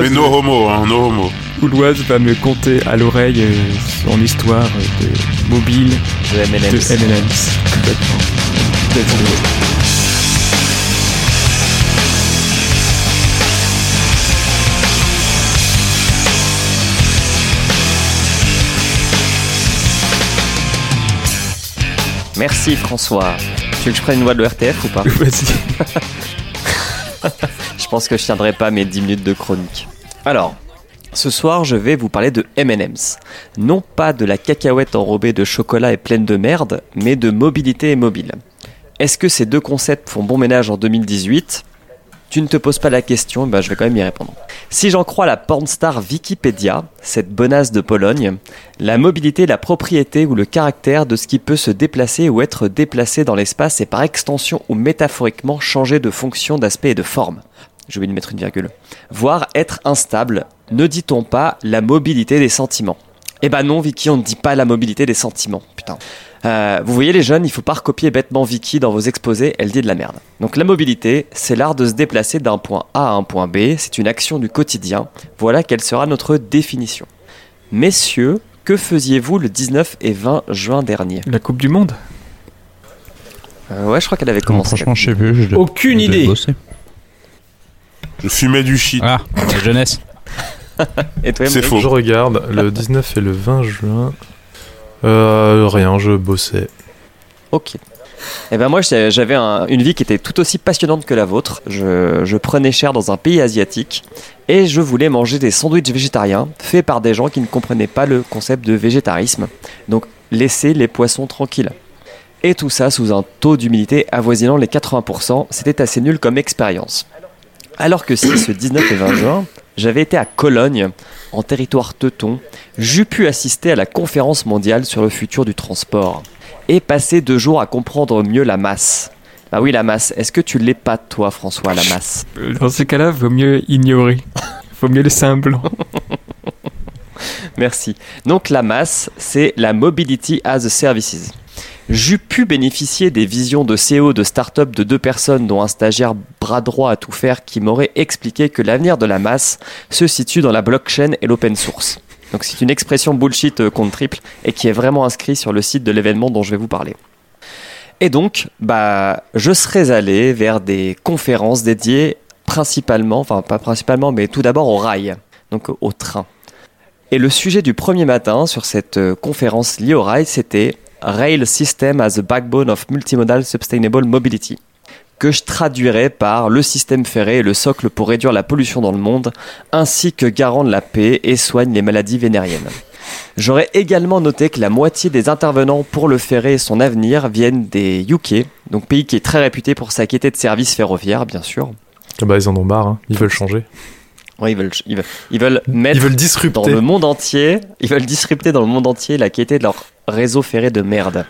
S5: Mais no homo, hein, no homo.
S2: où l'Oise va me conter à l'oreille euh, son histoire de mobile
S7: De
S2: de
S7: M&M's.
S2: M&M's. Complètement.
S7: Merci François. Tu veux que je prenne une voix de l'ERTF ou pas
S2: Vas-y.
S7: Je pense que je tiendrai pas mes 10 minutes de chronique. Alors, ce soir, je vais vous parler de M&M's. Non pas de la cacahuète enrobée de chocolat et pleine de merde, mais de mobilité et mobile. Est-ce que ces deux concepts font bon ménage en 2018 Tu ne te poses pas la question, ben je vais quand même y répondre. Si j'en crois la pornstar Wikipédia, cette bonasse de Pologne, la mobilité est la propriété ou le caractère de ce qui peut se déplacer ou être déplacé dans l'espace et par extension ou métaphoriquement changer de fonction, d'aspect et de forme. Oublié de mettre une virgule. Voire être instable. Ne dit-on pas la mobilité des sentiments? Eh ben non, Vicky, on ne dit pas la mobilité des sentiments. Putain. Euh, vous voyez les jeunes, il faut pas recopier bêtement Vicky dans vos exposés, elle dit de la merde. Donc la mobilité, c'est l'art de se déplacer d'un point A à un point B, c'est une action du quotidien. Voilà quelle sera notre définition. Messieurs, que faisiez-vous le 19 et 20 juin dernier
S2: La Coupe du Monde
S7: Euh, Ouais, je crois qu'elle avait
S6: Non,
S7: commencé.
S6: franchement, je sais plus. je-
S1: Aucune
S6: je
S1: idée.
S5: Je fumais du shit.
S6: Ah, la jeunesse.
S7: Et toi,
S5: C'est faux.
S3: Je regarde, le 19 et le 20 juin. Euh, rien, je bossais.
S7: Ok. Eh ben moi j'avais un- une vie qui était tout aussi passionnante que la vôtre. Je, je prenais cher dans un pays asiatique et je voulais manger des sandwichs végétariens faits par des gens qui ne comprenaient pas le concept de végétarisme. Donc laisser les poissons tranquilles. Et tout ça sous un taux d'humidité avoisinant les 80%. C'était assez nul comme expérience. Alors que si ce 19 et 20 juin, j'avais été à Cologne, en territoire teuton, j'eus pu assister à la conférence mondiale sur le futur du transport et passer deux jours à comprendre mieux la masse. Ah oui, la masse. Est-ce que tu l'es pas, toi, François, la masse?
S2: Euh, Dans ces cas-là, vaut mieux ignorer. Vaut mieux laisser un blanc.
S7: Merci. Donc, la masse, c'est la Mobility as a Services. J'eus pu bénéficier des visions de CEO de start-up de deux personnes, dont un stagiaire bras droit à tout faire, qui m'aurait expliqué que l'avenir de la masse se situe dans la blockchain et l'open source. Donc, c'est une expression bullshit euh, compte triple et qui est vraiment inscrit sur le site de l'événement dont je vais vous parler. Et donc, bah, je serais allé vers des conférences dédiées principalement, enfin pas principalement, mais tout d'abord au rail, donc au train. Et le sujet du premier matin sur cette euh, conférence liée au rail, c'était Rail System as a Backbone of Multimodal Sustainable Mobility, que je traduirais par le système ferré est le socle pour réduire la pollution dans le monde, ainsi que garant de la paix et soigne les maladies vénériennes. J'aurais également noté que la moitié des intervenants pour le ferré et son avenir viennent des UK, donc pays qui est très réputé pour sa qualité de services ferroviaires, bien sûr.
S3: Ah bah, ils en ont marre, hein. ils veulent changer.
S7: Ouais, ils veulent, ils veulent, ils veulent mettre
S3: Ils veulent
S7: dans
S3: disrupter.
S7: le monde entier, ils veulent disrupter dans le monde entier la qualité de leur réseau ferré de merde.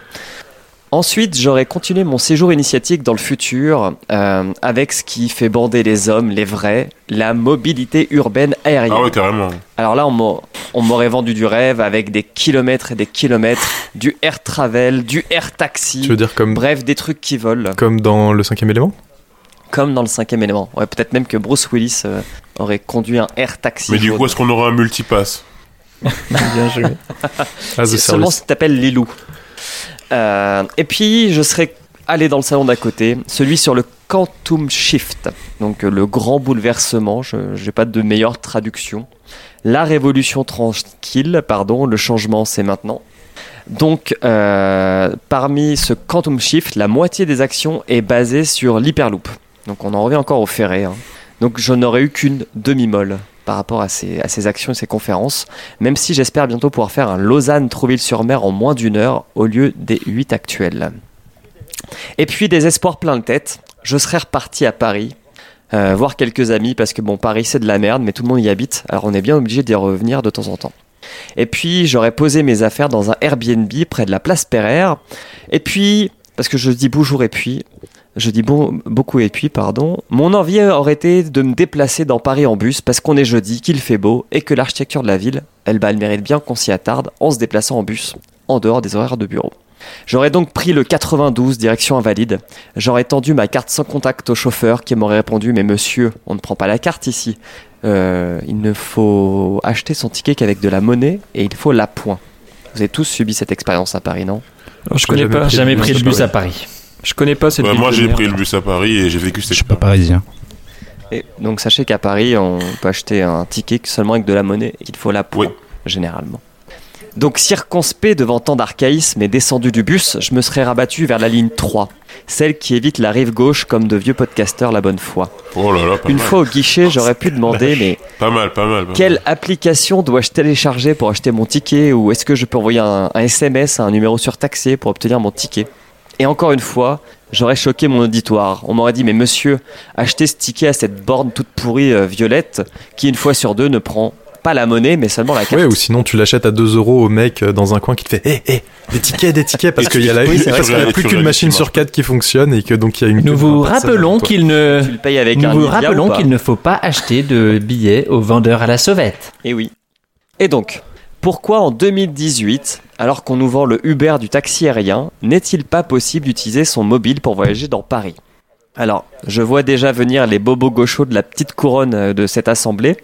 S7: Ensuite, j'aurais continué mon séjour initiatique dans le futur euh, avec ce qui fait bander les hommes, les vrais, la mobilité urbaine aérienne.
S5: Ah ouais, carrément.
S7: Alors là, on m'a- on m'aurait vendu du rêve avec des kilomètres et des kilomètres, du air travel, du air taxi,
S3: Tu veux dire comme,
S7: bref, des trucs qui volent,
S3: comme dans le cinquième élément?
S7: Comme dans le cinquième élément. Ouais, peut-être même que Bruce Willis euh, aurait conduit un air taxi.
S5: Mais du coup, est-ce qu'on aura un multipass?
S2: Bien joué.
S3: As a
S7: C'est seulement si t'appelles Lilou. Euh, et puis, je serais allé dans le salon d'à côté, celui sur le Quantum Shift, donc euh, le grand bouleversement, je n'ai pas de meilleure traduction. La révolution tranquille, pardon, le changement c'est maintenant. Donc, euh, parmi ce Quantum Shift, la moitié des actions est basée sur l'Hyperloop. Donc, on en revient encore au ferré. hein. Donc, je n'aurais eu qu'une demi-molle par rapport à ces actions et ces conférences, même si j'espère bientôt pouvoir faire un Lausanne-Trouville-sur-Mer en moins d'une heure au lieu des 8 actuels. Et puis, des espoirs plein de tête, je serais reparti à Paris. euh, voir quelques amis parce que bon Paris c'est de la merde mais tout le monde y habite alors on est bien obligé d'y revenir de temps en temps. Et puis j'aurais posé mes affaires dans un Airbnb près de la place Pereire. Et puis, parce que je dis bonjour et puis, je dis bon, beaucoup et puis, pardon, mon envie aurait été de me déplacer dans Paris en bus parce qu'on est jeudi, qu'il fait beau et que l'architecture de la ville, elle, bah, elle mérite bien qu'on s'y attarde en se déplaçant en bus, en dehors des horaires de bureau. J'aurais donc pris le 92 direction invalide. J'aurais tendu ma carte sans contact au chauffeur qui m'aurait répondu Mais monsieur, on ne prend pas la carte ici. Euh, il ne faut acheter son ticket qu'avec de la monnaie et il faut la point. Vous avez tous subi cette expérience à Paris, non?
S2: Alors, je connais pas.
S3: pris
S1: Jamais pris le bus
S3: Paris.
S1: à Paris.
S2: Je connais pas cette ville
S5: moi, j'ai pris le bus à Paris et j'ai vécu
S6: Je
S5: cette
S6: suis pas parisien.
S7: Et donc sachez qu'à Paris, on peut acheter un ticket seulement avec de la monnaie et qu'il faut la point,
S5: Oui.
S7: généralement. Donc circonspect devant tant d'archaïsme et descendu du bus, je me serais rabattu vers la ligne 3, celle qui évite la rive gauche comme de vieux podcasteurs la bonne foi.
S5: Oh là là, pas
S7: Une
S5: mal.
S7: fois au guichet, j'aurais pu demander mais
S5: Pas mal, pas mal. pas mal.
S7: quelle application dois-je télécharger pour acheter mon ticket? Ou est-ce que je peux envoyer un, un SMS à un numéro surtaxé pour obtenir mon ticket? Et encore une fois, j'aurais choqué mon auditoire. On m'aurait dit mais monsieur, achetez ce ticket à cette borne toute pourrie euh, violette qui une fois sur deux ne prend pas la monnaie mais seulement la carte.
S3: Ouais, ou sinon tu l'achètes à 2 euros au mec euh, dans un coin qui te fait Hé, hé, des tickets, des tickets, parce qu'il y a, la,
S5: oui, vrai,
S3: parce y a plus qu'une machine sur. 4 qui fonctionne et que donc il y a une.
S1: Nous vous rappelons qu'il ne,
S7: Tu le payes avec
S1: nous
S7: un
S1: vous rappelons qu'il ne faut pas acheter de billets aux vendeurs à la sauvette.
S7: Et oui. Et donc, pourquoi en 2018, alors qu'on nous vend le Uber du taxi aérien, n'est-il pas possible d'utiliser son mobile pour voyager dans Paris? Alors, je vois déjà venir les bobos gauchos de la petite couronne euh, de cette assemblée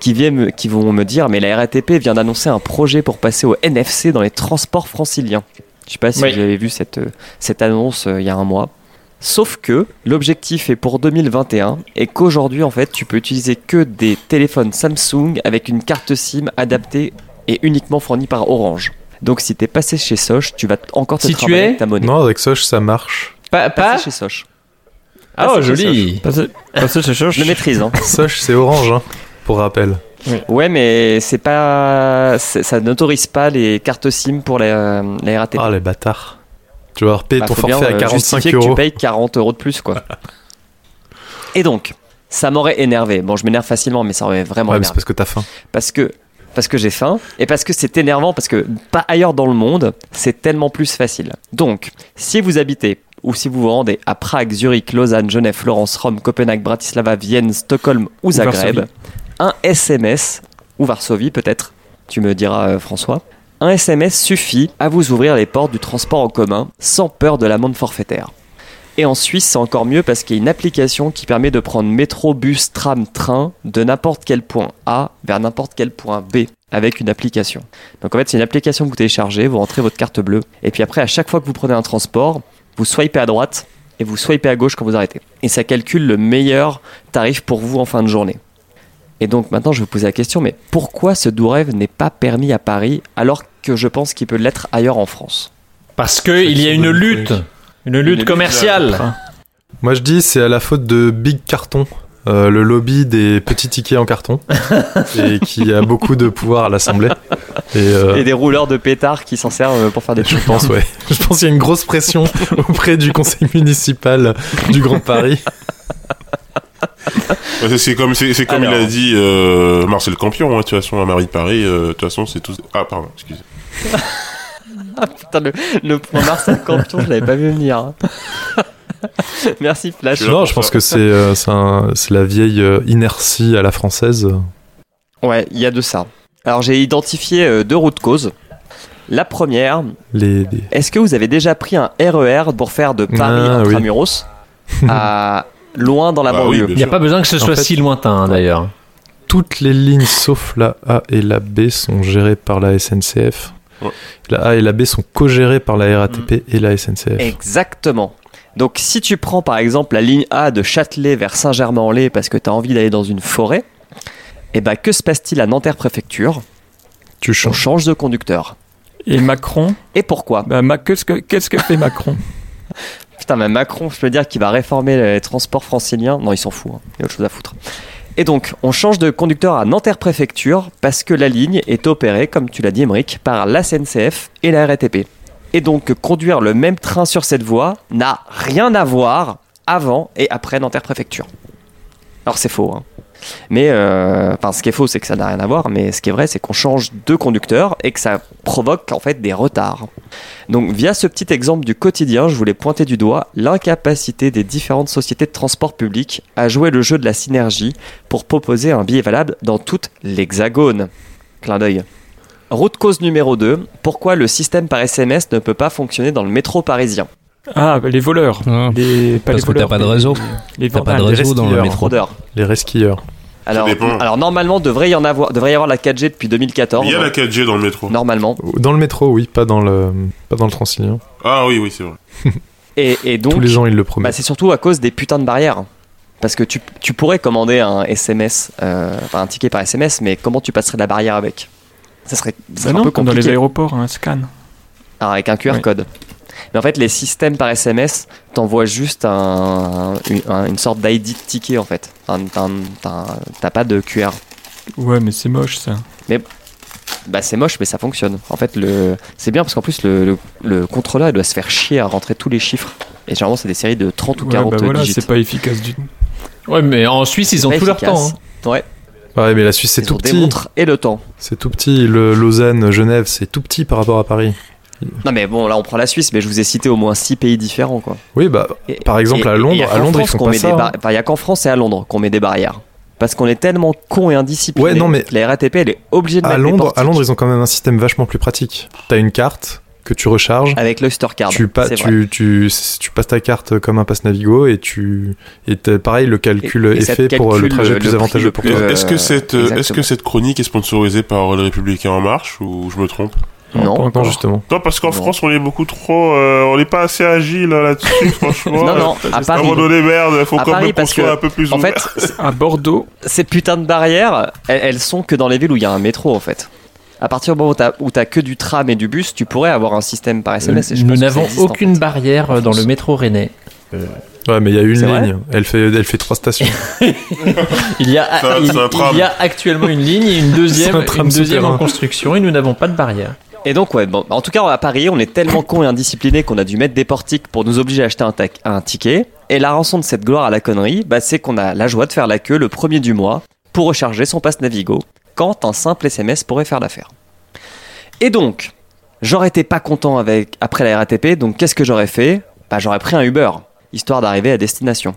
S7: qui, viennent me- qui vont me dire mais la RATP vient d'annoncer un projet pour passer au NFC dans les transports franciliens. Je sais pas si
S1: Oui.
S7: vous avez vu cette, euh, cette annonce euh, il y a un mois. Sauf que l'objectif est pour 2021 et qu'aujourd'hui en fait tu peux utiliser que des téléphones Samsung avec une carte SIM adaptée et uniquement fournie par Orange. Donc si t'es passé chez Soch, tu vas encore te
S1: Si tu es-
S7: avec ta monnaie.
S3: Non, avec Soch, ça marche.
S1: Pas, pas
S7: Passé chez Soch.
S1: Ah,
S7: Passé
S1: oh, joli.
S2: Passez chez Soch.
S7: Je le maîtrise. Hein.
S3: Soch, c'est orange, hein, pour rappel.
S7: Ouais, mais c'est pas, ça n'autorise pas les cartes SIM pour la, la RATP.
S3: Ah, les bâtards. Tu vas avoir payé
S7: Bah,
S3: ton forfait à
S7: euh,
S3: 45
S7: justifier que
S3: euros.
S7: tu payes 40 euros de plus, quoi. Et donc, ça m'aurait énervé. Bon, je m'énerve facilement, mais ça aurait vraiment
S3: Ouais, mais c'est
S7: énervé.
S3: parce que t'as faim.
S7: Parce que, parce que j'ai faim et parce que c'est énervant, parce que pas ailleurs dans le monde, c'est tellement plus facile. Donc, si vous habitez ou si vous vous rendez à Prague, Zurich, Lausanne, Genève, Florence, Rome, Copenhague, Bratislava, Vienne, Stockholm ou Zagreb, un SMS, ou Varsovie peut-être, tu me diras euh, François, un SMS suffit à vous ouvrir les portes du transport en commun sans peur de l'amende forfaitaire. Et en Suisse, c'est encore mieux parce qu'il y a une application qui permet de prendre métro, bus, tram, train de n'importe quel point A vers n'importe quel point B avec une application. Donc en fait, c'est une application que vous téléchargez, vous rentrez votre carte bleue, et puis après, à chaque fois que vous prenez un transport, vous swipez à droite et vous swipez à gauche quand vous arrêtez. Et ça calcule le meilleur tarif pour vous en fin de journée. Et donc maintenant, je vais vous poser la question, mais pourquoi ce doux rêve n'est pas permis à Paris alors que je pense qu'il peut l'être ailleurs en France?
S1: Parce qu'il y a une lutte. Une lutte commerciale.
S3: Moi, je dis, c'est à la faute de Big Carton, euh, le lobby des petits tickets en carton, et qui a beaucoup de pouvoir à l'Assemblée. Et, euh,
S7: Et des rouleurs de pétards qui s'en servent pour faire des
S3: je pense, ouais. Je pense qu'il y a une grosse pression auprès du conseil municipal du Grand Paris.
S5: C'est- comme, c'est comme il a dit euh, Marcel Campion, hein, de toute façon, à Marie de Paris, euh, de toute façon, c'est tout. Ah, pardon, excusez.
S7: Putain, le, le point Marcel Campion, je l'avais pas vu venir. hein. Merci Flash.
S3: Non, je pense que c'est euh, la vieille euh, inertie à la française.
S7: Ouais, il y a de ça. Alors j'ai identifié euh, deux routes causes. La première,
S3: Les, les-
S7: est-ce que vous avez déjà pris un RER pour faire de Paris
S3: Ah, oui.
S7: intramuros à loin dans la
S5: Bah oui,
S7: banlieue
S1: Il n'y a pas besoin que ce
S3: En
S1: soit
S3: fait-
S1: si lointain hein, d'ailleurs.
S3: Toutes les lignes sauf la A et la B sont gérées par la SNCF.
S5: Ouais.
S3: La A et la B sont co-gérées par la RATP et la SNCF.
S7: Exactement. Donc si tu prends par exemple la ligne A de Châtelet vers Saint-Germain-en-Laye parce que tu as envie d'aller dans une forêt, et bah que se passe-t-il à Nanterre préfecture?
S3: Tu
S7: On
S3: changes.
S7: change de conducteur.
S2: Et Macron?
S7: Et pourquoi?
S2: Bah, Ma- Qu'est-ce que, qu'est-ce que fait Macron?
S7: Putain, mais Macron, je peux dire qu'il va réformer les transports franciliens. Non, il s'en fout. hein. Il y a autre chose à foutre. Et donc, on change de conducteur à Nanterre Préfecture parce que la ligne est opérée, comme tu l'as dit, Emmerich, par la SNCF et la RATP. Et donc, conduire le même train sur cette voie n'a rien à voir avant et après Nanterre Préfecture. Alors, c'est faux. hein. Mais, euh, enfin, ce qui est faux, c'est que ça n'a rien à voir. Mais ce qui est vrai, c'est qu'on change de conducteur et que ça provoque en fait des retards. Donc, via ce petit exemple du quotidien, je voulais pointer du doigt l'incapacité des différentes sociétés de transport public à jouer le jeu de la synergie pour proposer un billet valable dans toute l'hexagone. Clin d'œil. Route cause numéro 2. Pourquoi le système par SMS ne peut pas fonctionner dans le métro parisien?
S2: Ah, les voleurs.
S6: Ah,
S2: Les, pas
S6: Parce
S2: les
S6: que t'as
S2: voleurs,
S6: pas de
S2: les-
S6: réseau.
S2: Les
S6: T'as pas de réseau dans le métro.
S7: Fraudeurs.
S3: Les resquilleurs.
S7: Alors, alors normalement, devrait y en avoir, devrait y avoir la 4G depuis 2014.
S5: Il y a la 4G dans le métro.
S7: Normalement.
S3: Dans le métro, oui, pas dans le, pas dans le Transilien.
S5: Ah oui, oui, c'est vrai.
S7: Et, et donc,
S3: Tous les gens, ils le
S7: Bah,
S3: promettent.
S7: c'est surtout à cause des putains de barrières. Parce que tu, tu pourrais commander un SMS, euh, enfin un ticket par SMS, mais comment tu passerais de la barrière avec? Ça serait, ça
S2: Bah
S7: serait
S2: non,
S7: un peu
S2: comme dans les
S7: compliqué.
S2: aéroports, un scan.
S7: Alors, avec un QR
S2: Oui.
S7: code. Mais en fait, les systèmes par SMS t'envoient juste un, une, un- une sorte d'ID de ticket en fait. T'as pas de QR.
S2: Ouais, mais c'est moche ça.
S7: Bah c'est moche, mais ça fonctionne. En fait, le c'est bien parce qu'en plus le, le, le contrôleur il doit se faire chier à rentrer tous les chiffres. Et généralement, c'est des séries de 30 ou
S2: Ouais,
S7: 40
S2: bah voilà,
S7: digits.
S2: c'est pas efficace du tout.
S1: Ouais, mais en Suisse, ils ont tout leur temps. hein.
S7: Ouais,
S3: Ouais, mais la Suisse, c'est tout
S7: ont des
S3: petit.
S7: montres et le temps.
S3: C'est tout petit. Le Lausanne, Genève, c'est tout petit par rapport à Paris.
S7: Non mais bon, là on prend la Suisse, mais je vous ai cité au moins 6 pays différents quoi.
S3: Oui, bah,
S7: Et-
S3: Par exemple, à
S7: et-
S3: Londres- à Londres, ils
S7: France
S3: font
S7: qu'on
S3: pas
S7: met
S3: ça,
S7: des
S3: hein.
S7: bar- enfin, il y a qu'en France et à Londres qu'on met des barrières. Parce qu'on est tellement con et indiscipliné.
S3: Ouais, non, mais-
S7: que la RATP elle est obligée de
S3: à
S7: mettre
S3: Londres, à Londres, ils ont quand même un système vachement plus pratique. T'as une carte que tu recharges.
S7: avec l'Oyster Card.
S3: Tu, pa- tu, tu, tu passes ta carte comme un pass Navigo et tu et pareil le calcul
S7: Et- et
S3: est fait pour le
S7: calcule
S3: trajet
S7: le-
S3: le plus
S7: le
S3: avantageux
S7: le
S3: pour toi.
S7: euh,
S5: Est-ce que, cette, euh, est-ce que
S7: exactement.
S5: cette chronique est sponsorisée par Le Républicain En Marche ou je me trompe?
S2: Pas
S7: Non.
S2: encore.
S3: Non justement.
S5: Non, parce qu'en. France, on est beaucoup trop. euh, on n'est pas assez agile là-dessus, franchement.
S7: Non, non, à
S5: À un
S7: Paris.
S5: moment donné, merde, faut
S7: À
S5: quand
S7: Paris,
S5: même qu'on
S7: parce
S5: soit
S7: que,
S5: un peu plus
S7: En
S5: ouvert.
S7: fait,
S2: À Bordeaux,
S7: ces putains de barrières, elles, elles sont que dans les villes où il y a un métro en fait. À partir du moment où t'as, que du tram et du bus, tu pourrais avoir un système par SMS. et je
S1: Nous n'avons
S7: en
S1: aucune
S7: fait.
S1: barrière euh, dans le métro rennais.
S3: Ouais mais il y a une
S7: C'est vrai
S3: ligne. Elle fait elle fait trois stations.
S1: Il y a,
S5: un-
S1: il,
S5: un
S1: y a actuellement une ligne et une deuxième,
S3: un
S1: une deuxième en construction et nous n'avons pas de barrière.
S7: Et donc, ouais, bon, en tout cas, à Paris, on est tellement con et indiscipliné qu'on a dû mettre des portiques pour nous obliger à acheter un, ticket. Et la rançon de cette gloire à la connerie, bah, c'est qu'on a la joie de faire la queue le premier du mois pour recharger son passe Navigo, quand un simple SMS pourrait faire l'affaire. Et donc, j'aurais été pas content avec, après la RATP, donc qu'est-ce que j'aurais fait? Bah, j'aurais pris un Uber, histoire d'arriver à destination.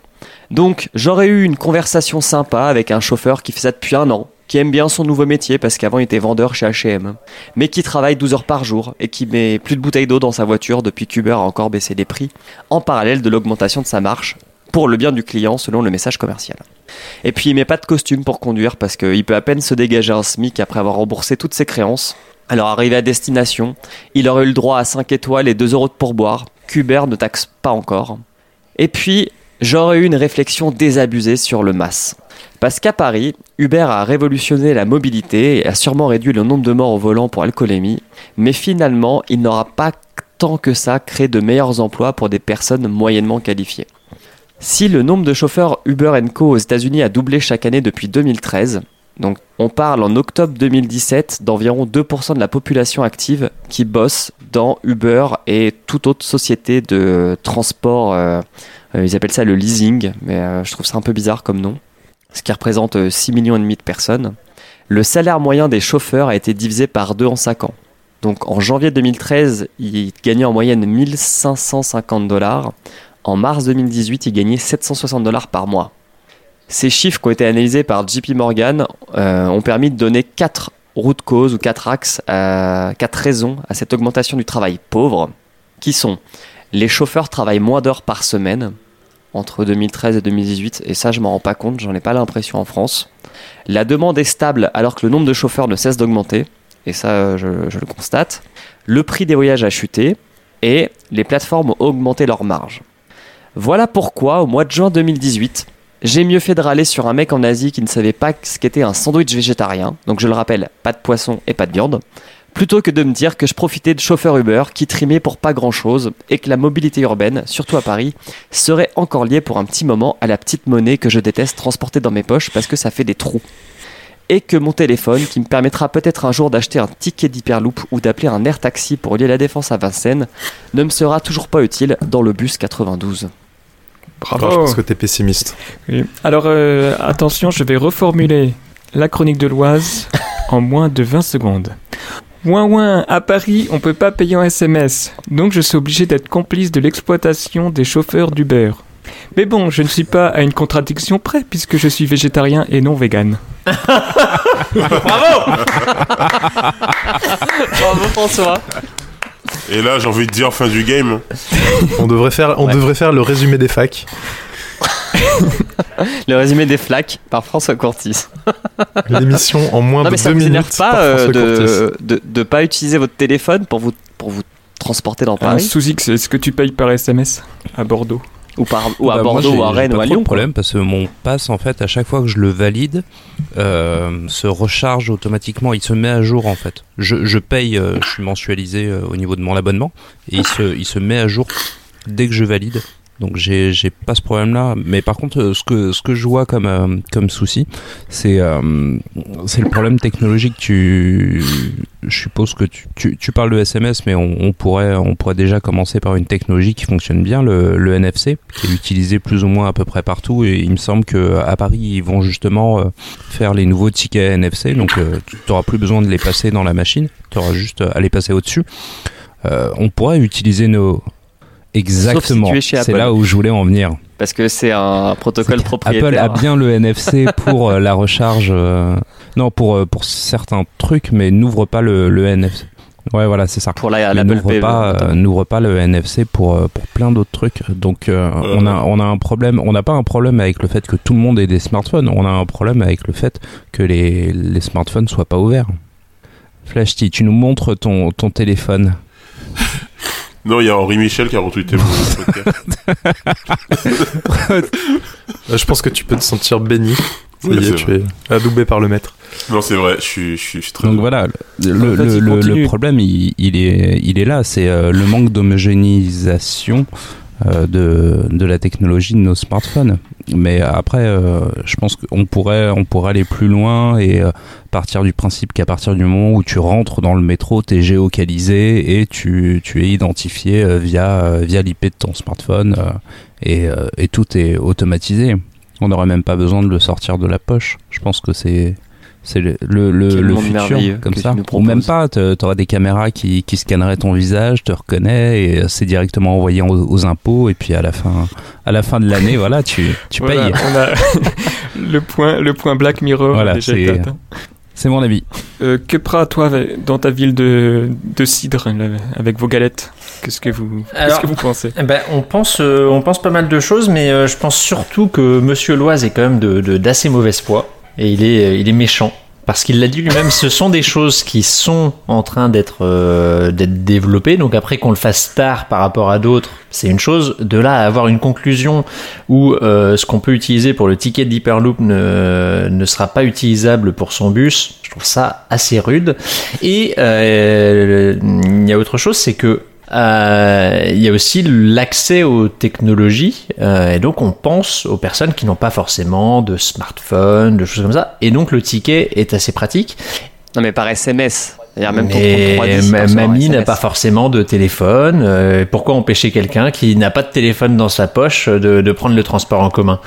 S7: Donc, j'aurais eu une conversation sympa avec un chauffeur qui fait ça depuis un an, qui aime bien son nouveau métier parce qu'avant il était vendeur chez H&M mais qui travaille 12 heures par jour et qui met plus de bouteilles d'eau dans sa voiture depuis qu'Uber a encore baissé les prix, en parallèle de l'augmentation de sa marge, pour le bien du client selon le message commercial. Et puis il met pas de costume pour conduire parce qu'il peut à peine se dégager un SMIC après avoir remboursé toutes ses créances. Alors arrivé à destination, il aurait eu le droit à 5 étoiles et 2 euros de pourboire, qu'Uber ne taxe pas encore. Et puis, j'aurais eu une réflexion désabusée sur le MAS. Parce qu'à Paris, Uber a révolutionné la mobilité et a sûrement réduit le nombre de morts au volant pour alcoolémie, mais finalement, il n'aura pas tant que ça créé de meilleurs emplois pour des personnes moyennement qualifiées. Si le nombre de chauffeurs Uber Co aux États-Unis a doublé chaque année depuis 2013, donc on parle en octobre 2017 d'environ 2% de la population active qui bosse dans Uber et toute autre société de transport. euh, euh, ils appellent ça le leasing, mais euh, je trouve ça un peu bizarre comme nom. Ce qui représente euh, 6 millions et demi de personnes. Le salaire moyen des chauffeurs a été divisé par deux en 5 ans. Donc en janvier 2013, ils gagnaient en moyenne 1550 dollars. En mars 2018, ils gagnaient 760 dollars par mois. Ces chiffres qui ont été analysés par JP Morgan euh, ont permis de donner 4 routes causes ou 4 axes, 4 raisons à cette augmentation du travail pauvre, qui sont les chauffeurs travaillent moins d'heures par semaine entre 2013 et 2018, et ça je m'en rends pas compte, j'en ai pas l'impression en France. La demande est stable alors que le nombre de chauffeurs ne cesse d'augmenter, et ça euh, je, je le constate. Le prix des voyages a chuté, et les plateformes ont augmenté leurs marges. Voilà pourquoi, au mois de juin 2018, j'ai mieux fait de râler sur un mec en Asie qui ne savait pas ce qu'était un sandwich végétarien, donc je le rappelle, pas de poisson et pas de viande, plutôt que de me dire que je profitais de chauffeur Uber qui trimait pour pas grand chose et que la mobilité urbaine, surtout à Paris, serait encore liée pour un petit moment à la petite monnaie que je déteste transporter dans mes poches parce que ça fait des trous. Et que mon téléphone, qui me permettra peut-être un jour d'acheter un ticket d'hyperloop ou d'appeler un air taxi pour lier la défense à Vincennes, ne me sera toujours pas utile dans le bus 92.
S2: Bravo.
S3: Oh, je pense que t'es pessimiste.
S2: Oui. Alors euh, attention, je vais reformuler la chronique de l'Oise en moins de 20 secondes. Ouin ouin, à Paris, on peut pas payer en SMS, donc je suis obligé d'être complice de l'exploitation des chauffeurs d'Uber. Mais bon, je ne suis pas à une contradiction près puisque je suis végétarien et non vegan.
S7: Bravo François
S5: Et là, j'ai envie de dire fin du game.
S3: On devrait faire, on devrait faire le résumé des facs.
S7: Le résumé des flaques par François Courtis.
S3: L'émission en moins
S7: Non
S3: de
S7: mais ça
S3: deux
S7: vous
S3: minutes
S7: énerve pas
S3: par
S7: euh, de, de, de pas utiliser votre téléphone pour vous, pour vous transporter dans
S2: Un
S7: Paris
S2: sous X, est-ce que tu payes par SMS à Bordeaux?
S7: Ou, par, ou à
S6: Bah,
S7: Bordeaux ou à Rennes
S6: pas
S7: ou à Lyon
S6: de problème parce que mon pass en fait à chaque fois que je le valide euh, se recharge automatiquement. Il se met à jour en fait. Je, je paye euh, je suis mensualisé euh, au niveau de mon abonnement et il se, il se met à jour dès que je valide donc j'ai j'ai pas ce problème là mais par contre euh, ce que ce que je vois comme euh, comme souci c'est euh, c'est le problème technologique tu je suppose que tu, tu, tu parles de SMS, mais on, pourrait, on pourrait déjà commencer par une technologie qui fonctionne bien, le, le NFC, qui est utilisé plus ou moins à peu près partout. Et il me semble que à Paris, ils vont justement euh, faire les nouveaux tickets NFC, donc euh, tu n'auras plus besoin de les passer dans la machine, tu auras juste à les passer au-dessus. Euh, on pourrait utiliser nos... Exactement,
S7: tu es chez
S6: c'est
S7: Apple.
S6: là où je voulais en venir.
S7: Parce que c'est un protocole propriétaire.
S6: Apple a bien le NFC pour euh, la recharge. euh, non, pour, euh, pour certains trucs, mais n'ouvre pas le, le NFC. Ouais, voilà, c'est ça.
S7: Pour la,
S6: n'ouvre
S7: Pay,
S6: pas, euh, pas le NFC pour, pour plein d'autres trucs. Donc, euh,
S5: Euh.
S6: on, a, on a un problème. On n'a pas un problème avec le fait que tout le monde ait des smartphones. On a un problème avec le fait que les, les smartphones soient pas ouverts. Flashty, tu nous montres ton, ton téléphone.
S5: Non, il y a Henri Michel qui a retweeté mon podcast.
S3: Euh, Je pense que tu peux te sentir béni. Ça
S5: Oui,
S3: y est,
S5: c'est
S3: tu
S5: vrai.
S3: es adoubé par le maître.
S5: Non, c'est vrai, je suis, je suis, je suis très.
S6: Donc voilà, le, le,
S2: Vas-y,
S6: le-
S2: continue.
S6: le problème, il, il est, il est là. C'est euh, le manque d'homogénéisation euh, de, de la technologie de nos smartphones. Mais après, euh, je pense qu'on pourrait, on pourrait aller plus loin et euh, partir du principe qu'à partir du moment où tu rentres dans le métro, tu es géocalisé et tu, tu es identifié euh, via, euh, via l'IP de ton smartphone et, et tout est automatisé. On n'aurait même pas besoin de le sortir de la poche. Je pense que c'est c'est le, le, le, futur comme ça. Ou même pas, tu auras des caméras qui, qui scanneraient ton visage, te reconnaît et euh, c'est directement envoyé aux, aux impôts et puis à la fin, à la fin de l'année, voilà, tu, tu
S2: Voilà,
S6: payes.
S2: on a le point, le point Black Mirror
S6: Voilà, c'est- mon avis.
S2: Euh, que prend toi dans ta ville de, de cidre là, avec vos galettes? Qu'est-ce que vous, qu'est-ce que vous pensez?
S1: Eh ben, on pense, euh, on pense pas mal de choses, mais euh, je pense surtout que Monsieur Loise est quand même de de- d'assez mauvaise foi et il est, euh, il est méchant. Parce qu'il l'a dit lui-même, ce sont des choses qui sont en train d'être euh, développées. Donc après qu'on le fasse tard par rapport à d'autres, c'est une chose. De là à avoir une conclusion où euh, ce qu'on peut utiliser pour le ticket d'Hyperloop ne, ne sera pas utilisable pour son bus, je trouve ça assez rude. Et euh, il y a autre chose, c'est que il y a aussi l'accès aux technologies euh, et donc on pense aux personnes qui n'ont pas forcément de smartphone, de choses comme ça et donc le ticket est assez pratique.
S7: Non, mais par SMS. Même
S1: Mais
S7: 3310,
S1: ma-
S7: par exemple,
S1: mamie n'a pas forcément de téléphone. euh, pourquoi empêcher quelqu'un qui n'a pas de téléphone dans sa poche de, de prendre le transport en commun?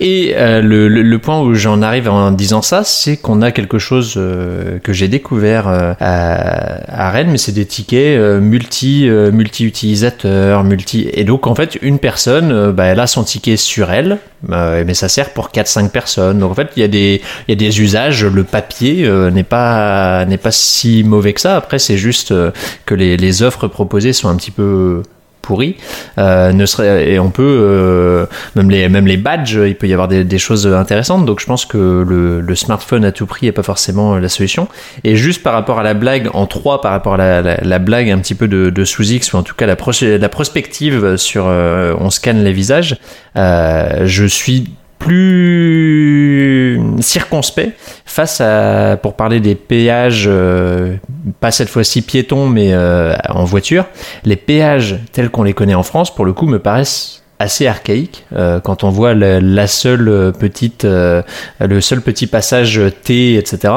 S1: Et euh, le, le- le point où j'en arrive en disant ça, c'est qu'on a quelque chose euh, que j'ai découvert euh, à, à Rennes, mais c'est des tickets euh, multi euh, multi utilisateurs, multi et donc en fait une personne, euh, bah, elle a son ticket sur elle, euh, mais ça sert pour 4-5 personnes. Donc en fait il y a des il y a des usages. Le papier euh, n'est pas n'est pas si mauvais que ça. Après, c'est juste euh, que les, les offres proposées sont un petit peu pourries. Euh, ne serait, et on peut euh, même les même les badges, il peut y avoir des, des choses intéressantes. Donc je pense que le, le smartphone à tout prix est pas forcément la solution. Et juste par rapport à la blague en 3 par rapport à la, la, la blague un petit peu de, de sous X ou en tout cas la, pro- la prospective sur euh, on scanne les visages, euh, je suis plus circonspect face à, pour parler des péages, euh, pas cette fois-ci piétons, mais euh, en voiture. Les péages tels qu'on les connaît en France, pour le coup, me paraissent assez archaïques euh, quand on voit la, la seule petite, euh, le seul petit passage T, etc.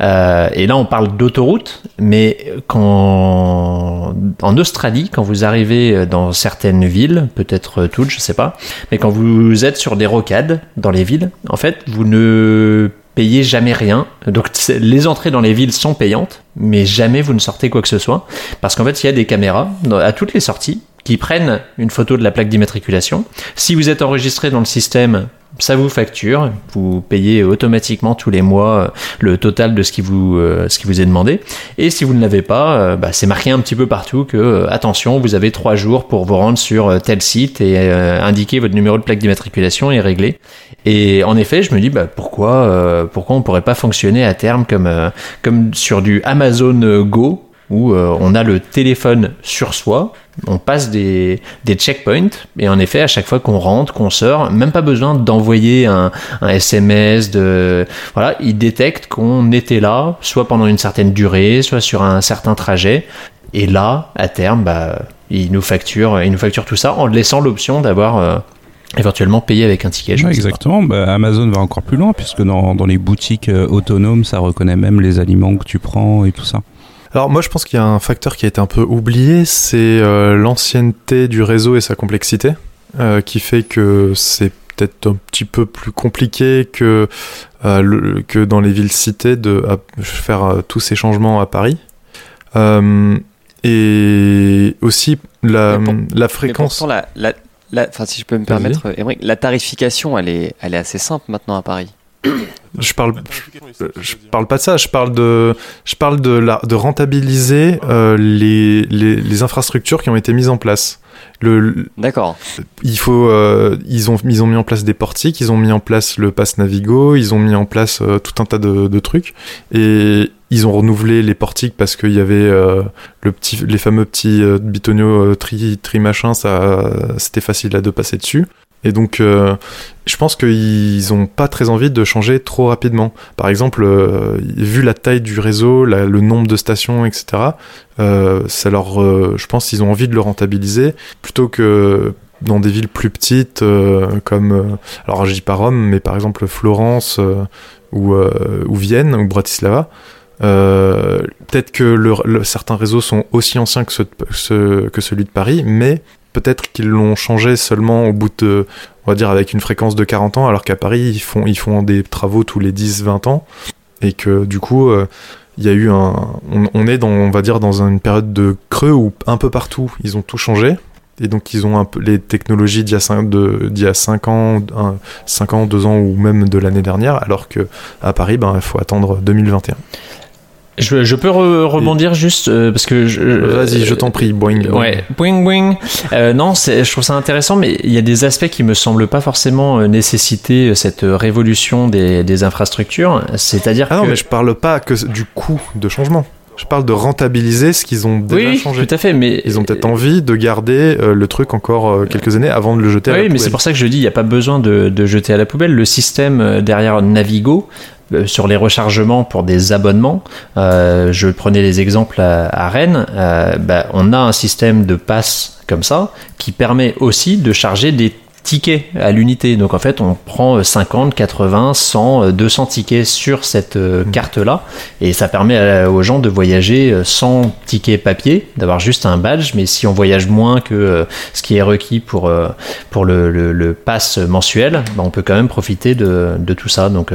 S1: Euh, et là, on parle d'autoroute, mais quand en Australie, quand vous arrivez dans certaines villes, peut-être toutes, je sais pas, mais quand vous êtes sur des rocades dans les villes, en fait, vous ne payez jamais rien. Donc les entrées dans les villes sont payantes, mais jamais vous ne sortez quoi que ce soit, parce qu'en fait, il y a des caméras à toutes les sorties qui prennent une photo de la plaque d'immatriculation. Si vous êtes enregistré dans le système, ça vous facture, vous payez automatiquement tous les mois euh, le total de ce qui vous, euh, ce qui vous est demandé. Et si vous ne l'avez pas, euh, bah, c'est marqué un petit peu partout que, attention, vous avez trois jours pour vous rendre sur tel site et indiquer votre numéro de plaque d'immatriculation et régler. Et en effet, je me dis, bah, pourquoi, euh, pourquoi on pourrait pas fonctionner à terme comme, euh, comme sur du Amazon Go où euh, on a le téléphone sur soi, on passe des, des checkpoints, et en effet, à chaque fois qu'on rentre, qu'on sort, même pas besoin d'envoyer un, un SMS, de, voilà, il détecte qu'on était là, soit pendant une certaine durée, soit sur un certain trajet, et là, à terme, bah, il nous facture, il nous facture tout ça en laissant l'option d'avoir euh, éventuellement payé avec un ticket.
S6: Ouais, exactement. Bah, Amazon va encore plus loin puisque dans, dans les boutiques euh, autonomes, ça reconnaît même les aliments que tu prends et tout ça.
S3: Alors moi je pense qu'il y a un facteur qui a été un peu oublié, c'est euh, l'ancienneté du réseau et sa complexité, euh, qui fait que c'est peut-être un petit peu plus compliqué que, euh, le- que dans les villes citées de à- faire tous ces changements à Paris. Et aussi la,
S7: pour-
S3: la fréquence.
S7: pourtant, la, la, la- enfin, si je peux me permettre, Émeric, la tarification, elle est, elle est assez simple maintenant à Paris.
S3: Je parle, je parle pas de ça, je parle de, je parle de, la, de rentabiliser euh, les, les, les infrastructures qui ont été mises en place. Le,
S7: D'accord.
S3: il faut, euh, ils ont, ils ont mis en place des portiques, ils ont mis en place le pass Navigo, ils ont mis en place euh, tout un tas de, de trucs et ils ont renouvelé les portiques parce qu'il y avait euh, le petit, les fameux petits euh, bitonio euh, tri, tri machin, ça, c'était facile là de passer dessus. Et donc, euh, je pense qu'ils ont pas très envie de changer trop rapidement. Par exemple, euh, vu la taille du réseau, le nombre de stations, etc., euh, ça leur, je pense qu'ils ont envie de le rentabiliser plutôt que dans des villes plus petites comme, alors je dis pas Rome, mais par exemple Florence ou, ou Vienne ou Bratislava. Peut-être que certains réseaux sont aussi anciens que celui de Paris, mais peut-être qu'ils l'ont changé seulement au bout de, on va dire, avec une fréquence de 40 ans, alors qu'à Paris, ils font, des travaux tous les 10-20 ans, et que du coup, euh, il y a eu un, on, est dans, on va dire, dans une période de creux où un peu partout, ils ont tout changé. Et donc, ils ont un peu les technologies d'il y a 5, de, d'il y a 5 ans, 5 ans, 2 ans ou même de l'année dernière, alors que à Paris, ben, il faut attendre 2021.
S1: Je, je peux re- rebondir juste euh, parce que je,
S3: Vas-y, je t'en prie, boing. boing.
S1: Ouais, boing boing. Euh, non, je trouve ça intéressant, mais il y a des aspects qui me semblent pas forcément euh, nécessiter cette euh, révolution des, des infrastructures. C'est-à-dire
S3: Ah non,
S1: que
S3: mais je parle pas que du coût de changement. Je parle de rentabiliser ce qu'ils ont déjà
S1: oui,
S3: changé.
S1: tout à fait, mais
S3: Ils ont peut-être envie de garder euh, le truc encore euh, quelques années avant de le jeter à la
S1: Oui, mais c'est pour ça que je dis, il n'y a pas besoin de, de jeter à la poubelle. Le système euh, derrière Navigo, euh, sur les rechargements pour des abonnements, euh, je prenais les exemples à, à Rennes, euh, bah, on a un système de passe comme ça qui permet aussi de charger des tickets à l'unité. Donc en fait, on prend 50, 80, 100, euh, 200 tickets sur cette euh,
S3: Mhm.
S1: carte-là et ça permet aux gens de voyager euh, sans ticket papier, d'avoir juste un badge, mais si on voyage moins que euh, ce qui est requis pour, pour le, le, le pass mensuel, bah, on peut quand même profiter de, de tout ça. Donc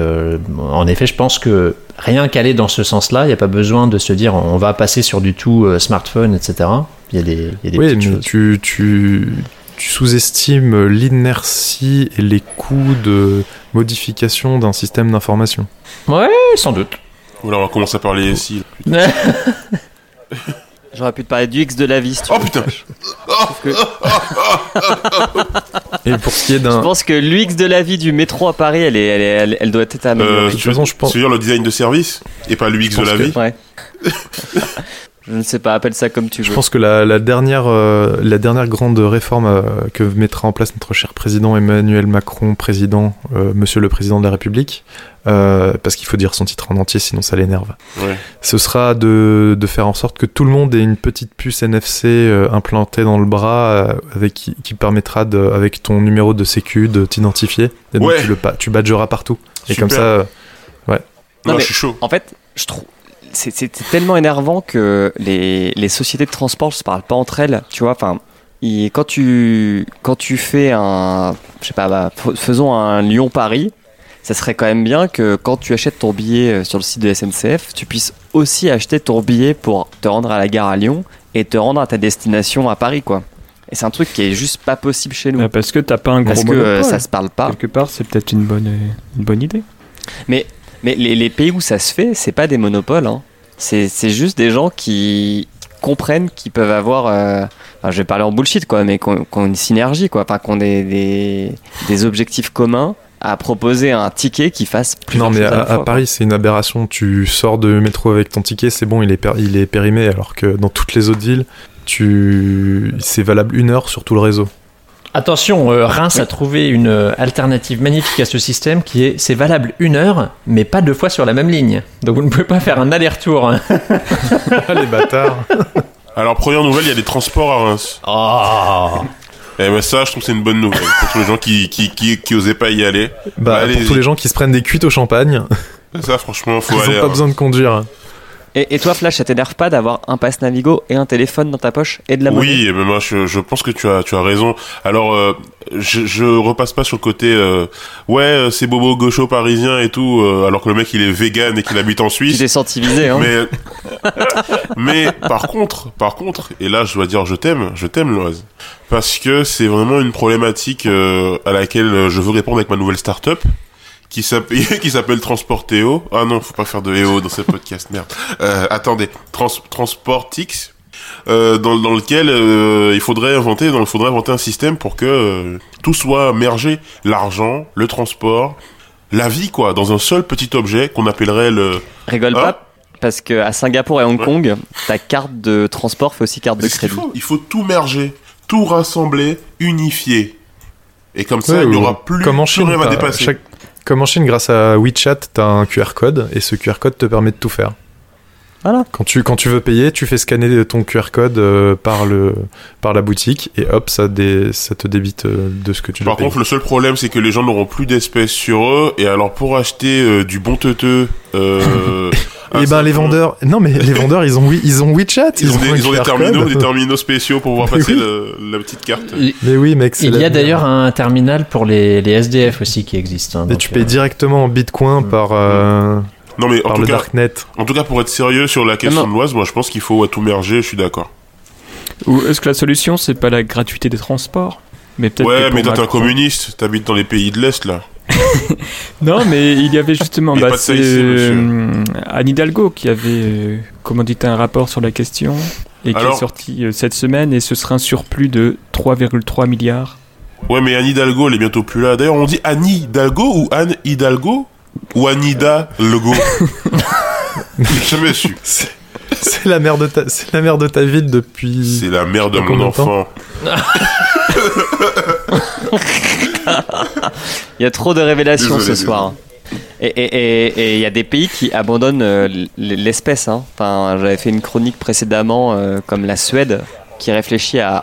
S1: en effet, je pense que rien qu'aller dans ce sens-là, il n'y a pas besoin de se dire on va passer sur du tout smartphone, etc. Il y a des, il y a des
S3: Oui,
S1: petites
S3: mais
S1: choses.
S3: tu, tu, tu sous-estimes l'inertie et les coûts de modification d'un système d'information.
S1: Ouais, sans doute.
S5: Voilà, on va commencer par les SI.
S7: J'aurais pu te parler du X de la vie si tu
S5: Oh
S7: veux.
S5: putain
S3: Et pour ce qui est
S7: Je
S3: d'un...
S7: pense que l'UX de la vie du métro à Paris, elle, est, elle, est- elle, elle doit être améliorée.
S5: euh,
S3: de toute façon, je pense-
S5: Tu veux dire le design de service et pas l'UX de la
S3: que-
S5: vie
S7: Ouais. Je ne sais pas, appelle ça comme tu
S3: Je
S7: veux.
S3: pense que la, la dernière, euh, la dernière grande réforme euh, que mettra en place notre cher président Emmanuel Macron, président, euh, Monsieur le Président de la République, euh, parce qu'il faut dire son titre en entier, sinon ça l'énerve.
S5: Ouais.
S3: Ce sera de, de faire en sorte que tout le monde ait une petite puce NFC euh, implantée dans le bras, euh, avec qui, qui permettra de, avec ton numéro de sécu de t'identifier. Et donc
S5: Ouais.
S3: tu le tu badgeras partout. Et
S5: Super.
S3: comme ça, euh,
S5: Non,
S7: mais-
S5: je suis chaud.
S7: En fait, je trouve. C'est tellement énervant que les, les sociétés de transport ne se parlent pas entre elles. Tu vois, enfin, quand tu, quand tu fais un. Je sais pas, bah, faisons un Lyon-Paris. Ça serait quand même bien que quand tu achètes ton billet euh, sur le site de SNCF, tu puisses aussi acheter ton billet pour te rendre à la gare à Lyon et te rendre à ta destination à Paris, quoi. Et c'est un truc qui est juste pas possible chez nous.
S2: Ah, Parce que t'as pas un gros
S7: Parce que euh, ça se parle pas.
S2: Quelque part, c'est peut-être une bonne, euh, une bonne idée.
S7: Mais les, les pays où ça se fait, c'est pas des monopoles. Hein. C'est c'est juste des gens qui comprennent qu'ils peuvent avoir. euh, enfin, je vais parler en bullshit, quoi, mais qu'on qu'on une synergie, quoi. Enfin, qu'on des, des, des objectifs communs à proposer un ticket qui fasse plus
S3: non, mais à. Paris, c'est une aberration. Tu sors de métro avec ton ticket, c'est bon, il est, il est périmé, alors que dans toutes les autres villes, tu... c'est valable une heure sur tout le réseau.
S1: Attention, euh, Reims a trouvé une euh, alternative magnifique à ce système qui est c'est valable une heure, mais pas deux fois sur la même ligne. Donc vous ne pouvez pas faire un aller-retour. hein.
S3: Ah, les bâtards
S5: Alors, première nouvelle, il y a des transports à Reims.
S1: Oh.
S5: Et ben ça, je trouve que c'est une bonne nouvelle pour tous les gens qui, qui, qui, qui osaient pas y aller.
S3: Bah,
S5: allez-y.
S3: pour tous les gens qui se prennent des cuites au champagne,
S5: Ça, franchement, faut
S3: ils
S5: aller.
S3: ont pas
S5: hein.
S3: besoin de conduire.
S7: Et, et toi, Flash, ça t'énerve pas d'avoir un pass Navigo et un téléphone dans ta poche et de la monnaie?
S5: Oui, mais moi je, je pense que tu as tu as raison. Alors euh, je, je repasse pas sur le côté euh, ouais euh, c'est bobo gaucho parisien et tout euh, alors que le mec il est vegan et qu'il habite en Suisse.
S7: t'es senti visé, hein
S5: Mais mais par contre par contre et là je dois dire je t'aime je t'aime Loise parce que c'est vraiment une problématique euh, à laquelle euh, je veux répondre avec ma nouvelle start-up qui s'appelle qui s'appelle Transportéo. Ah non, faut pas faire de EO dans ce podcast, merde. Euh, attendez, Trans Transportix euh, dans, dans lequel euh, il faudrait inventer dans, il faudrait inventer un système pour que euh, tout soit mergé, l'argent, le transport, la vie quoi, dans un seul petit objet qu'on appellerait le
S7: Rigole
S5: Ah.
S7: pas, parce que à Singapour et Hong
S5: Ouais.
S7: Kong, ta carte de transport fait aussi carte de crédit.
S5: faut. Il faut tout merger, tout rassembler, unifier. Et comme ça,
S3: Ouais,
S5: il n'y aura plus,
S3: comme en
S5: plus
S3: Chine,
S5: rien à
S3: t'as-
S5: dépasser.
S3: chaque- comme en Chine, grâce à WeChat, t'as un QR code et ce QR code te permet de tout faire.
S7: Voilà.
S3: Quand tu, quand tu veux payer, tu fais scanner ton QR code euh, par, le, par la boutique et hop, ça, dé- ça te débite euh, de ce que tu dois
S5: Par
S3: payer.
S5: contre, le seul problème, c'est que les gens n'auront plus d'espèces sur eux. Et alors, pour acheter euh, du bon teuteux... Euh,
S3: Et
S5: un
S3: ben les vendeurs, non mais les vendeurs ils ont oui, ils ont WeChat,
S5: Ils ont, des,
S3: un
S5: ils ont des
S3: QR
S5: terminaux,
S3: code.
S5: des terminaux spéciaux pour pouvoir
S3: Mais
S5: passer
S3: oui.
S5: le- la petite carte.
S3: Mais oui mec, c'est
S1: Il y a d'ailleurs un terminal pour les, les SDF aussi qui existe. hein,
S3: Et tu payes
S1: euh,
S3: directement en Bitcoin
S1: Mm.
S3: par, euh,
S5: Non, mais en
S3: par
S5: tout,
S3: le
S5: cas,
S3: darknet.
S5: en tout cas, pour être sérieux sur la question
S7: Non.
S5: de l'Oise, moi, je pense qu'il faut ouais, tout merger. Je suis d'accord.
S2: Ou est-ce que la solution, c'est pas la gratuité des transports? Mais peut-être que
S5: Ouais, mais toi, t'es un communiste. T'habites dans les pays de l'Est, là.
S2: Non, mais il y avait justement bah, c'est, euh, Anne Hidalgo qui avait euh, commandité un rapport sur la question et qui est sorti euh, cette semaine et ce sera un surplus de 3,3 milliards.
S5: Ouais, mais Anne Hidalgo, elle est bientôt plus là. D'ailleurs, on dit Anne Hidalgo ou Anne Hidalgo ou Anida Lego jamais su.
S3: C'est c'est la mère de ta, c'est la mère de ta ville depuis.
S5: C'est la mère de mon enfant.
S7: Il y a trop de révélations
S5: Désolé,
S7: ce soir. Et il et, y a des pays qui abandonnent euh, l'espèce. hein. Enfin, J'avais fait une chronique précédemment, euh, comme la Suède, qui réfléchit à,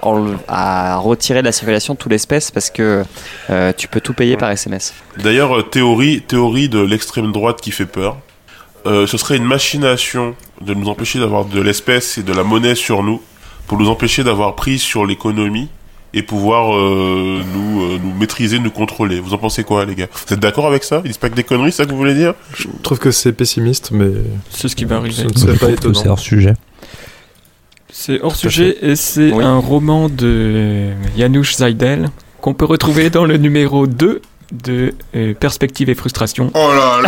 S7: retirer de la circulation toute l'espèce parce que euh, tu peux tout payer par SMS.
S5: D'ailleurs, théorie, théorie de l'extrême droite qui fait peur. Euh, ce serait une machination de nous empêcher d'avoir de l'espèce et de la monnaie sur nous, pour nous empêcher d'avoir prise sur l'économie et pouvoir euh, nous, euh, nous maîtriser, nous contrôler. Vous en pensez quoi, les gars? Vous êtes d'accord avec ça? Ils disent pas que des conneries, c'est ça que vous voulez dire?
S3: Je trouve que c'est pessimiste, mais
S2: C'est ce qui va
S3: ce
S2: arriver.
S3: ne serait
S6: Je
S3: pas étonnant.
S6: c'est hors sujet.
S2: C'est hors sujet et c'est
S7: Oui.
S2: un roman de Janusz Zajdel qu'on peut retrouver dans le numéro 2 de euh, perspective et frustration.
S5: Oh là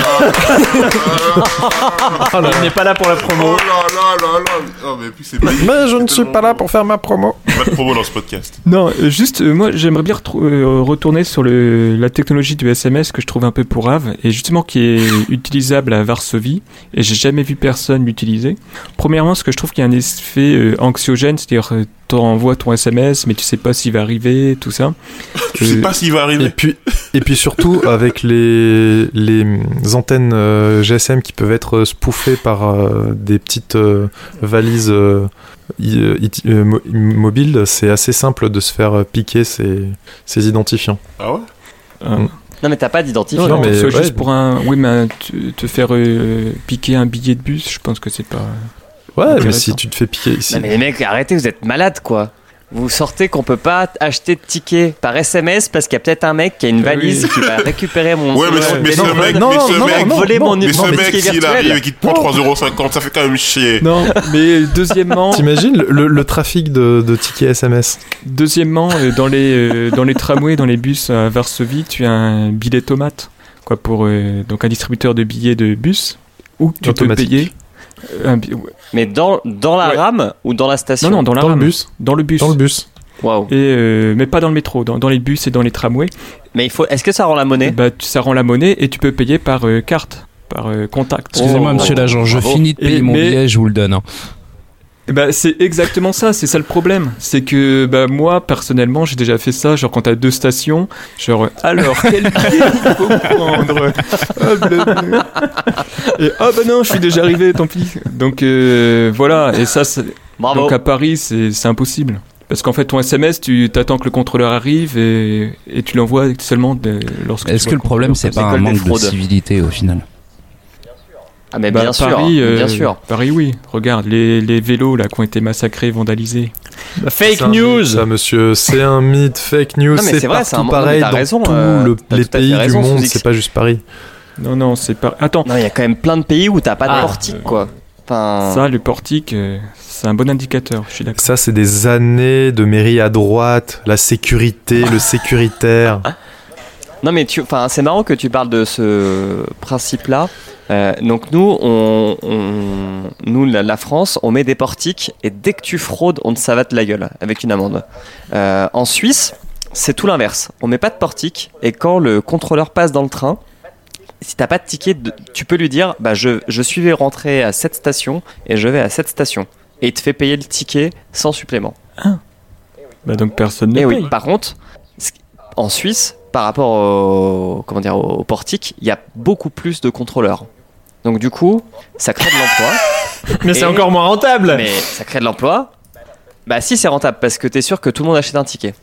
S5: là
S1: Il n'est pas là pour la promo.
S5: Oh là là là là Oh, mais puis c'est
S3: Mais je ne suis pas là pour faire ma promo.
S5: Pas de promo dans ce podcast.
S2: Non, euh, juste, euh, moi j'aimerais bien euh, retourner sur le, la technologie du SMS que je trouve un peu pourrave et justement qui est utilisable à Varsovie et j'ai jamais vu personne l'utiliser. Premièrement, ce que je trouve qu'il y a un effet euh, anxiogène, c'est-à-dire euh, t'envoies ton SMS mais tu sais pas s'il va arriver, tout ça.
S5: Tu sais
S2: Euh,
S5: pas s'il va
S3: Et
S5: arriver.
S3: puis, et puis surtout avec les, les antennes euh, GSM qui peuvent être spoofées par euh, des petites euh, valises euh, euh, euh, mobiles, c'est assez simple de se faire piquer ces, ces identifiants.
S5: Ah ouais?
S2: Euh,
S7: Non, mais t'as pas d'identifiant.
S3: Non, mais ouais.
S2: juste pour un, oui, mais te, te faire euh, piquer un billet de bus, je pense que c'est pas.
S3: Ouais, mais
S2: Intéressant.
S3: si tu te fais piquer ici.
S7: Non, mais les mecs, arrêtez, vous êtes malades quoi. Vous sortez qu'on peut pas acheter de tickets par SMS parce qu'il y a peut-être un mec qui a une
S2: Ah
S7: valise qui va récupérer mon
S5: Ouais, mais, ce- mais ce mec,
S3: non,
S5: mais
S3: non,
S5: ce
S3: non,
S5: mec,
S3: non,
S7: voler mon,
S5: mais ce mec,
S7: ticket
S5: s'il
S7: virtuel.
S5: arrive et qu'il te prend 3,50€, ça fait quand même chier.
S2: Non, mais deuxièmement,
S3: T'imagines le, le trafic de, de tickets SMS
S2: Deuxièmement, euh, dans les euh, dans les tramways, dans les bus à Varsovie, tu as un billet tomate, quoi, pour euh, donc un distributeur de billets de bus où tu
S3: Automatique.
S2: peux payer. euh, un bi- ouais.
S7: Mais dans, dans la
S2: Ouais.
S7: rame ou dans la station
S2: Non, non, dans la
S3: Dans le bus
S2: Dans le bus.
S3: Dans le bus.
S7: Waouh.
S2: Et euh, mais pas dans le métro, dans, dans les bus et dans les tramways.
S7: Mais il faut. Est-ce que ça rend la monnaie
S2: Bah, ça rend la monnaie et tu peux payer par euh, carte, par euh, contact.
S6: Excusez-moi,
S7: Oh,
S6: monsieur l'agent, je finis de payer
S2: Et-
S6: mon
S2: mais-
S6: billet, je vous le donne.
S2: Bah, c'est exactement ça, c'est ça le problème. C'est que bah, moi, personnellement, j'ai déjà fait ça, genre quand t'as deux stations, genre, alors, quel billet il faut prendre? Ah. Et, Ah bah non, je suis déjà arrivé, tant pis. Donc euh, voilà, et ça, c'est-
S7: Bravo.
S2: donc à Paris, c'est c'est impossible. Parce qu'en fait, ton SMS, tu t'attends que le contrôleur arrive et, et tu l'envoies seulement de- lorsque tu
S6: Est-ce que le problème, c'est pas un manque de civilité au final?
S7: Ah, mais
S2: Bah,
S7: bien sûr.
S2: Paris,
S7: hein,
S2: euh,
S7: bien sûr.
S2: Paris, oui. Regarde, les, les vélos là qui ont été massacrés, vandalisés.
S1: Fake
S3: C'est un
S1: news
S3: mythe, Ça, monsieur, c'est un mythe, fake news, c'est
S7: c'est vrai, c'est un-
S3: partout
S7: non, mais
S3: pareil dans
S7: raison,
S3: tous
S7: euh,
S3: le- les pays
S7: raison,
S3: du monde, c'est pas juste Paris.
S2: Non, non, c'est pas. Attends,
S7: Non, il y a quand même plein de pays où t'as pas de
S1: Ah.
S7: portique, quoi. Enfin,
S2: ça, le portique, euh, c'est un bon indicateur, je suis d'accord.
S3: Ça, c'est des années de mairie à droite, la sécurité, le sécuritaire.
S7: Non mais tu, enfin c'est marrant que tu parles de ce principe-là. Euh, donc nous, on, on- nous la, la France, on met des portiques et dès que tu fraudes, on te savate la gueule avec une amende. Euh, en Suisse, c'est tout l'inverse. On met pas de portique et quand le contrôleur passe dans le train, si t'as pas de ticket, tu peux lui dire, bah je, je suis rentré à cette station et je vais à cette station. Et il te fait payer le ticket sans supplément.
S2: Bah, donc personne ne
S7: Et
S2: paye.
S7: oui, par contre, en Suisse, par rapport au, comment dire, au portique, il y a beaucoup plus de contrôleurs. Donc du coup, ça crée de l'emploi.
S1: Mais c'est encore moins rentable
S7: mais ça crée de l'emploi. Bah si, c'est rentable parce que tu es sûr que tout le monde achète un ticket.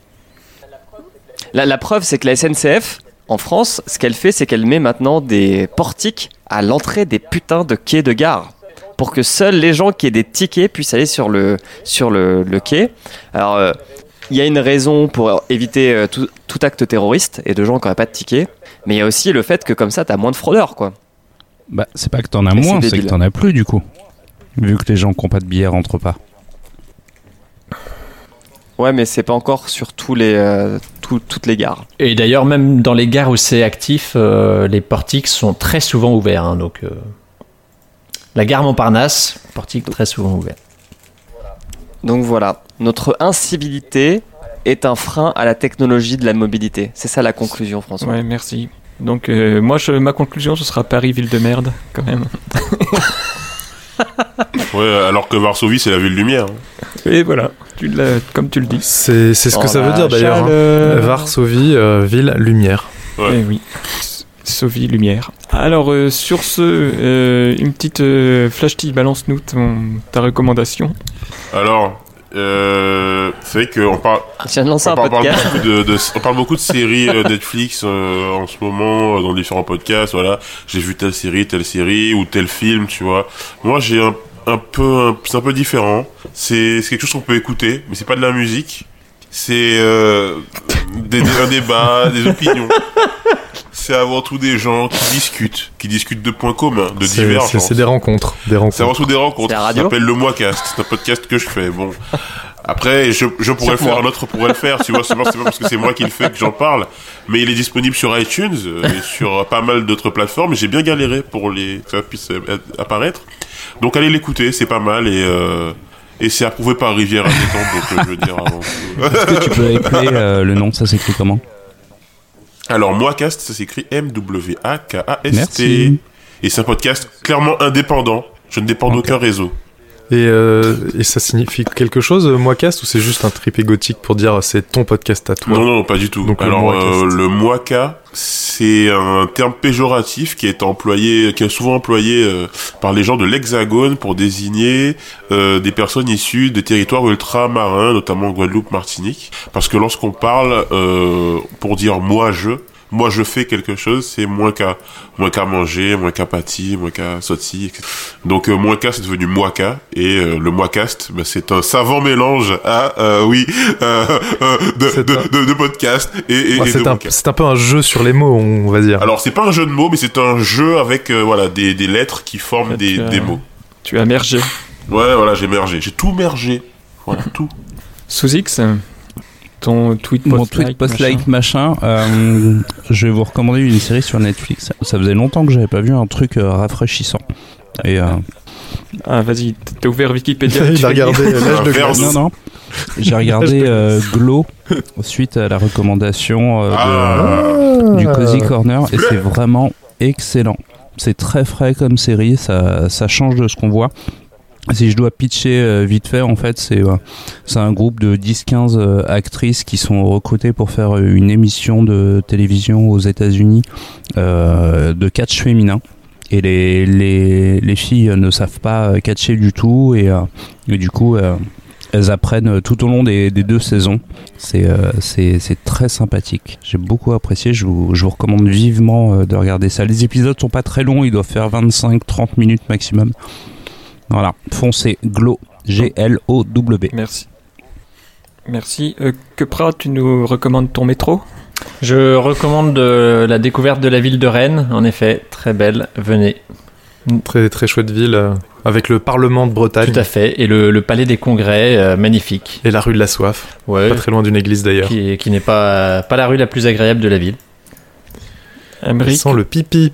S7: La, la preuve, c'est que la SNCF, en France, ce qu'elle fait, c'est qu'elle met maintenant des portiques à l'entrée des putains de quais de gare. Pour que seuls les gens qui aient des tickets puissent aller sur le, sur le, le quai. Alors, euh, il y a une raison pour éviter euh, tout, tout acte terroriste et de gens qui n'auraient pas de ticket. Mais il y a aussi le fait que comme ça, tu as moins de fraudeurs, quoi.
S6: Bah, c'est pas que t'en as moins, c'est que t'en as plus du coup. Vu que les gens qui n'ont pas de billets rentrent pas.
S7: Ouais, mais c'est pas encore sur tous les, euh, tout- toutes les gares.
S1: Et d'ailleurs, même dans les gares où c'est actif, euh, les portiques sont très souvent ouverts. hein, donc, euh, la gare Montparnasse, portique très souvent ouvert.
S7: Donc voilà, notre incivilité est un frein à la technologie de la mobilité. C'est ça la conclusion, François.
S2: Ouais, merci. Donc euh, moi, je, ma conclusion, ce sera Paris, ville de merde, quand même.
S5: Ouais, alors que Varsovie, c'est la ville lumière.
S2: Et voilà, tu comme tu le dis.
S3: C'est c'est ce que
S7: Oh,
S3: ça veut dire d'ailleurs. hein. Varsovie, euh, ville lumière.
S5: Ouais.
S2: Eh oui. S- Sauvie Lumière. Alors, euh, sur ce, euh, une petite euh, flash tea, balance-nous ton- ta recommandation.
S5: Alors, euh, c'est vrai qu'on parle,
S7: Je
S5: on
S7: un
S5: parle, beaucoup de, de- on parle beaucoup de séries euh, Netflix euh, en ce moment euh, dans différents podcasts. Voilà, j'ai vu telle série, telle série ou tel film, tu vois. Moi, j'ai un, un peu, un- c'est un peu différent. C'est c'est quelque chose qu'on peut écouter, mais c'est pas de la musique. C'est euh, des, des- un débat, des opinions. c'est avant tout des gens qui discutent, qui discutent de points communs, de divergences.
S3: C'est des rencontres. Des
S5: C'est avant tout des rencontres.
S7: C'est la
S5: Ça s'appelle le Moicast. C'est un podcast que je fais. Bon. Après, je, je pourrais le faire, un autre pourrait le faire, tu vois, c'est pas parce que c'est moi qui le fais que j'en parle, mais il est disponible sur iTunes euh, et sur pas mal d'autres plateformes, j'ai bien galéré pour les, que ça puisse euh, apparaître. Donc allez l'écouter, c'est pas mal, et euh, et c'est approuvé par Rivière à donc euh, je veux dire avant tout.
S6: Est-ce que tu peux épeler euh, le nom? Ça s'écrit comment?
S5: Alors, Moicast, ça s'écrit M-W-A-K-A-S-T. Et c'est un podcast clairement indépendant. Je ne dépends d'aucun réseau.
S3: Et, euh, et ça signifie quelque chose, euh, Moicast, ou c'est juste un trip égotique pour dire euh, c'est ton podcast à toi
S5: Non, non, pas du tout.
S3: Donc, le
S5: Alors, euh, le Moica, c'est un terme péjoratif qui est employé, qui est souvent employé euh, par les gens de l'Hexagone pour désigner euh, des personnes issues des territoires ultramarins, notamment Guadeloupe, Martinique. Parce que lorsqu'on parle euh, pour dire moi je, moi je fais quelque chose, c'est moins qu'à moins qu'à manger, moins qu'à pâtir, moins qu'à sauter, etc. Donc euh, moins qu'à c'est devenu moika et euh, le moicast, bah, c'est un savant mélange à euh, oui euh, euh, de, de,
S3: un-
S5: de, de podcast et, et,
S3: Ouais,
S5: et
S3: c'est un,
S5: moicast.
S3: c'est un peu un jeu sur les mots, on va dire.
S5: Alors c'est pas un jeu de mots, mais c'est un jeu avec euh, voilà des, des lettres qui forment
S2: fait,
S5: des, des mots.
S2: Tu as mergé.
S5: Ouais, voilà, j'ai mergé, j'ai tout mergé, voilà tout.
S2: Sous X, ton tweet
S6: Mon
S2: post
S6: tweet post-like machin, euh, je vais vous recommander une série sur Netflix. Ça faisait longtemps que j'avais pas vu un truc euh, rafraîchissant. Et euh,
S2: Ah, vas-y, t'as ouvert Wikipédia.
S3: Il a regardé l'âge de
S5: Un verre
S3: glace.
S6: non non, j'ai regardé euh, Glow suite à la recommandation euh, de,
S5: Ah.
S6: du Cozy Corner et c'est vraiment excellent. C'est très frais comme série, ça, ça change de ce qu'on voit. Si je dois pitcher euh, vite fait, en fait, c'est euh, c'est un groupe de 10-15 euh, actrices qui sont recrutées pour faire une émission de télévision aux États-Unis de catch féminin. Et les, les, les filles ne savent pas catcher du tout et, et du coup elles apprennent tout au long des, deux saisons. C'est euh, c'est très sympathique. J'ai beaucoup apprécié. Je vous, je vous recommande vivement de regarder ça. Les épisodes sont pas très longs. Ils doivent faire 25-30 minutes maximum. Voilà. Foncez. Glow. G-L-O-W.
S2: Merci. Merci. Euh, tu nous recommandes ton métro?
S1: Je recommande euh, la découverte de la ville de Rennes. En effet, très belle. Venez.
S3: Très, très chouette ville, euh, avec le Parlement de Bretagne
S1: Tout à fait. Et le, le palais des congrès, euh, magnifique.
S3: et la rue de la Soif.
S1: Ouais.
S3: Pas très loin d'une église d'ailleurs.
S1: Qui, qui n'est pas, pas la rue la plus agréable de la ville.
S2: Amérique
S3: Sans le pipi.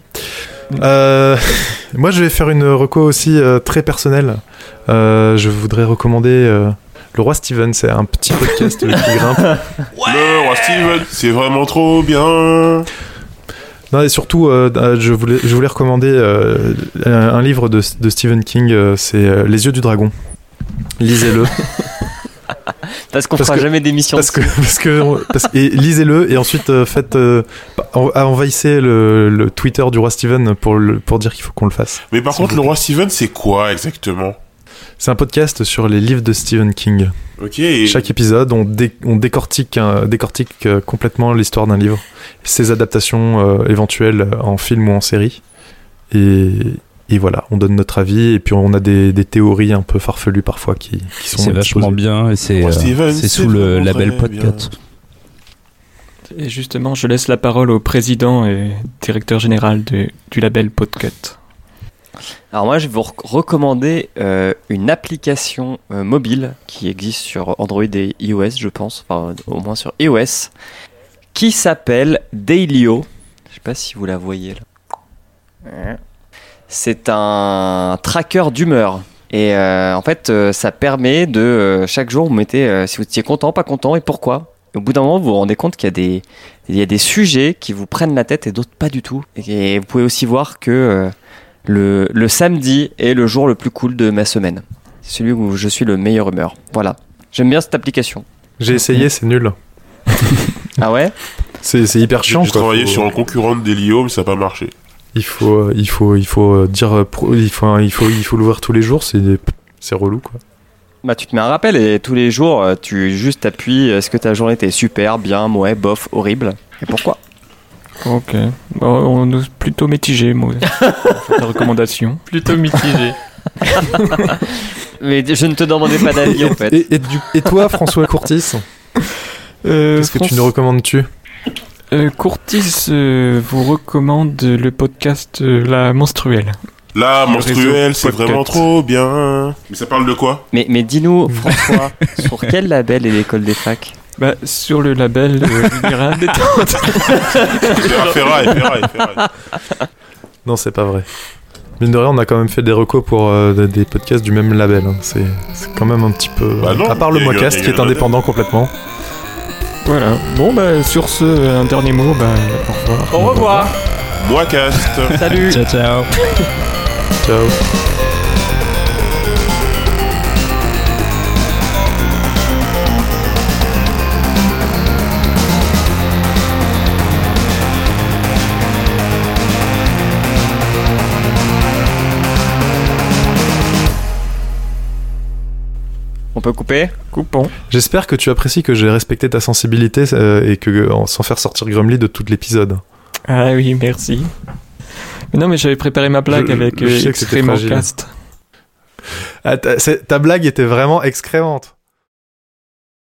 S3: Euh, moi, je vais faire une reco aussi euh, très personnelle. Euh, je voudrais recommander euh, Le Roi Steven. C'est un petit podcast qui grimpe.
S5: Le roi Steven, c'est vraiment trop bien.
S3: Non, et surtout, je, voulais, je voulais recommander euh, un, un livre de, de Stephen King. euh, c'est Les yeux du dragon. Lisez-le.
S7: Parce qu'on fera
S3: que-
S7: jamais d'émission.
S3: parce que, parce que, parce- lisez-le et ensuite euh, faites, euh, en- envahissez le, le Twitter du Roi Steven pour, le, pour dire qu'il faut qu'on le fasse.
S5: Mais par contre, le roi Steven, c'est quoi exactement?
S3: C'est un podcast sur les livres de Stephen King.
S5: Ok, et
S3: Chaque épisode, on, dé- on décortique, un- décortique euh, complètement l'histoire d'un livre, ses adaptations euh, éventuelles en film ou en série. Et, et voilà, on donne notre avis et puis on a des, des théories un peu farfelues parfois qui, qui sont
S6: C'est vachement bien et c'est euh, sous le label podcast.
S2: Et justement, je laisse la parole au président et directeur général de- du label Podcut.
S7: Alors moi, je vais vous rec- recommander euh, une application euh, mobile qui existe sur Android et iOS, je pense, enfin au moins sur iOS, qui s'appelle Dailyo. Je sais pas si vous la voyez là. C'est un tracker d'humeur. Et euh, en fait, euh, ça permet de euh, chaque jour vous mettez euh, si vous étiez content, pas content et pourquoi? Et au bout d'un moment, vous vous rendez compte qu'il y a des il y a des sujets qui vous prennent la tête et d'autres pas du tout. Et vous pouvez aussi voir que euh, le, le samedi est le jour le plus cool de ma semaine. C'est celui où je suis le meilleur humeur. Voilà. J'aime bien cette application.
S3: J'ai essayé, c'est nul.
S7: Ah ouais?
S3: C'est c'est hyper chiant.
S5: j'ai travaillé
S3: Faut-
S5: sur un concurrent d'Elio, mais ça n'a pas marché.
S3: Il faut, il faut, il faut euh, dire, euh, il faut, il faut, il faut l'ouvrir tous les jours. C'est, c'est relou quoi.
S7: Bah tu te mets un rappel et tous les jours euh, tu juste appuies est-ce que ta journée était super, bien, ouais, bof, horrible? Et pourquoi?
S2: Ok. Bon, on est plutôt mitigé, moi. Ta recommandation.
S1: Plutôt mitigé.
S7: Mais je ne te demandais pas d'avis en fait.
S3: Et, et, du- et toi, François Courtis,
S2: Euh,
S3: qu'est-ce que tu nous recommandes-tu?
S2: Euh, Courtis euh, vous recommande le podcast euh, La Menstruelle.
S5: La
S2: Le
S5: menstruelle, c'est vraiment trop bien. Mais ça parle de quoi?
S7: Mais, mais dis-nous, François, sur quel label est l'école des facs?
S2: Bah, sur le label euh, Lumière Détente.
S5: Ferraille, ferraille, ferraille.
S3: Non, c'est pas vrai. Mine de rien, on a quand même fait des recos pour euh, des- podcasts du même label. hein. C'est c'est quand même un petit peu.
S5: Bah non,
S3: à part le
S5: il y a-
S3: Mocast
S5: il y a
S3: qui est
S5: un
S3: indépendant complètement.
S2: Voilà. Bon, bah, sur ce, un dernier mot, bah, au revoir.
S7: Au revoir
S5: Moi, cast.
S7: Salut
S6: Ciao, ciao.
S3: Ciao.
S7: On peut couper
S2: Coupons.
S3: J'espère que tu apprécies que j'ai respecté ta sensibilité euh, et que euh, sans faire sortir Grumly de tout l'épisode.
S2: Ah oui, merci. Mais non, mais j'avais préparé ma blague
S3: Je-
S2: avec
S3: je
S2: euh,
S3: sais que.
S2: Cast.
S3: Ah, ta blague était vraiment excrémente.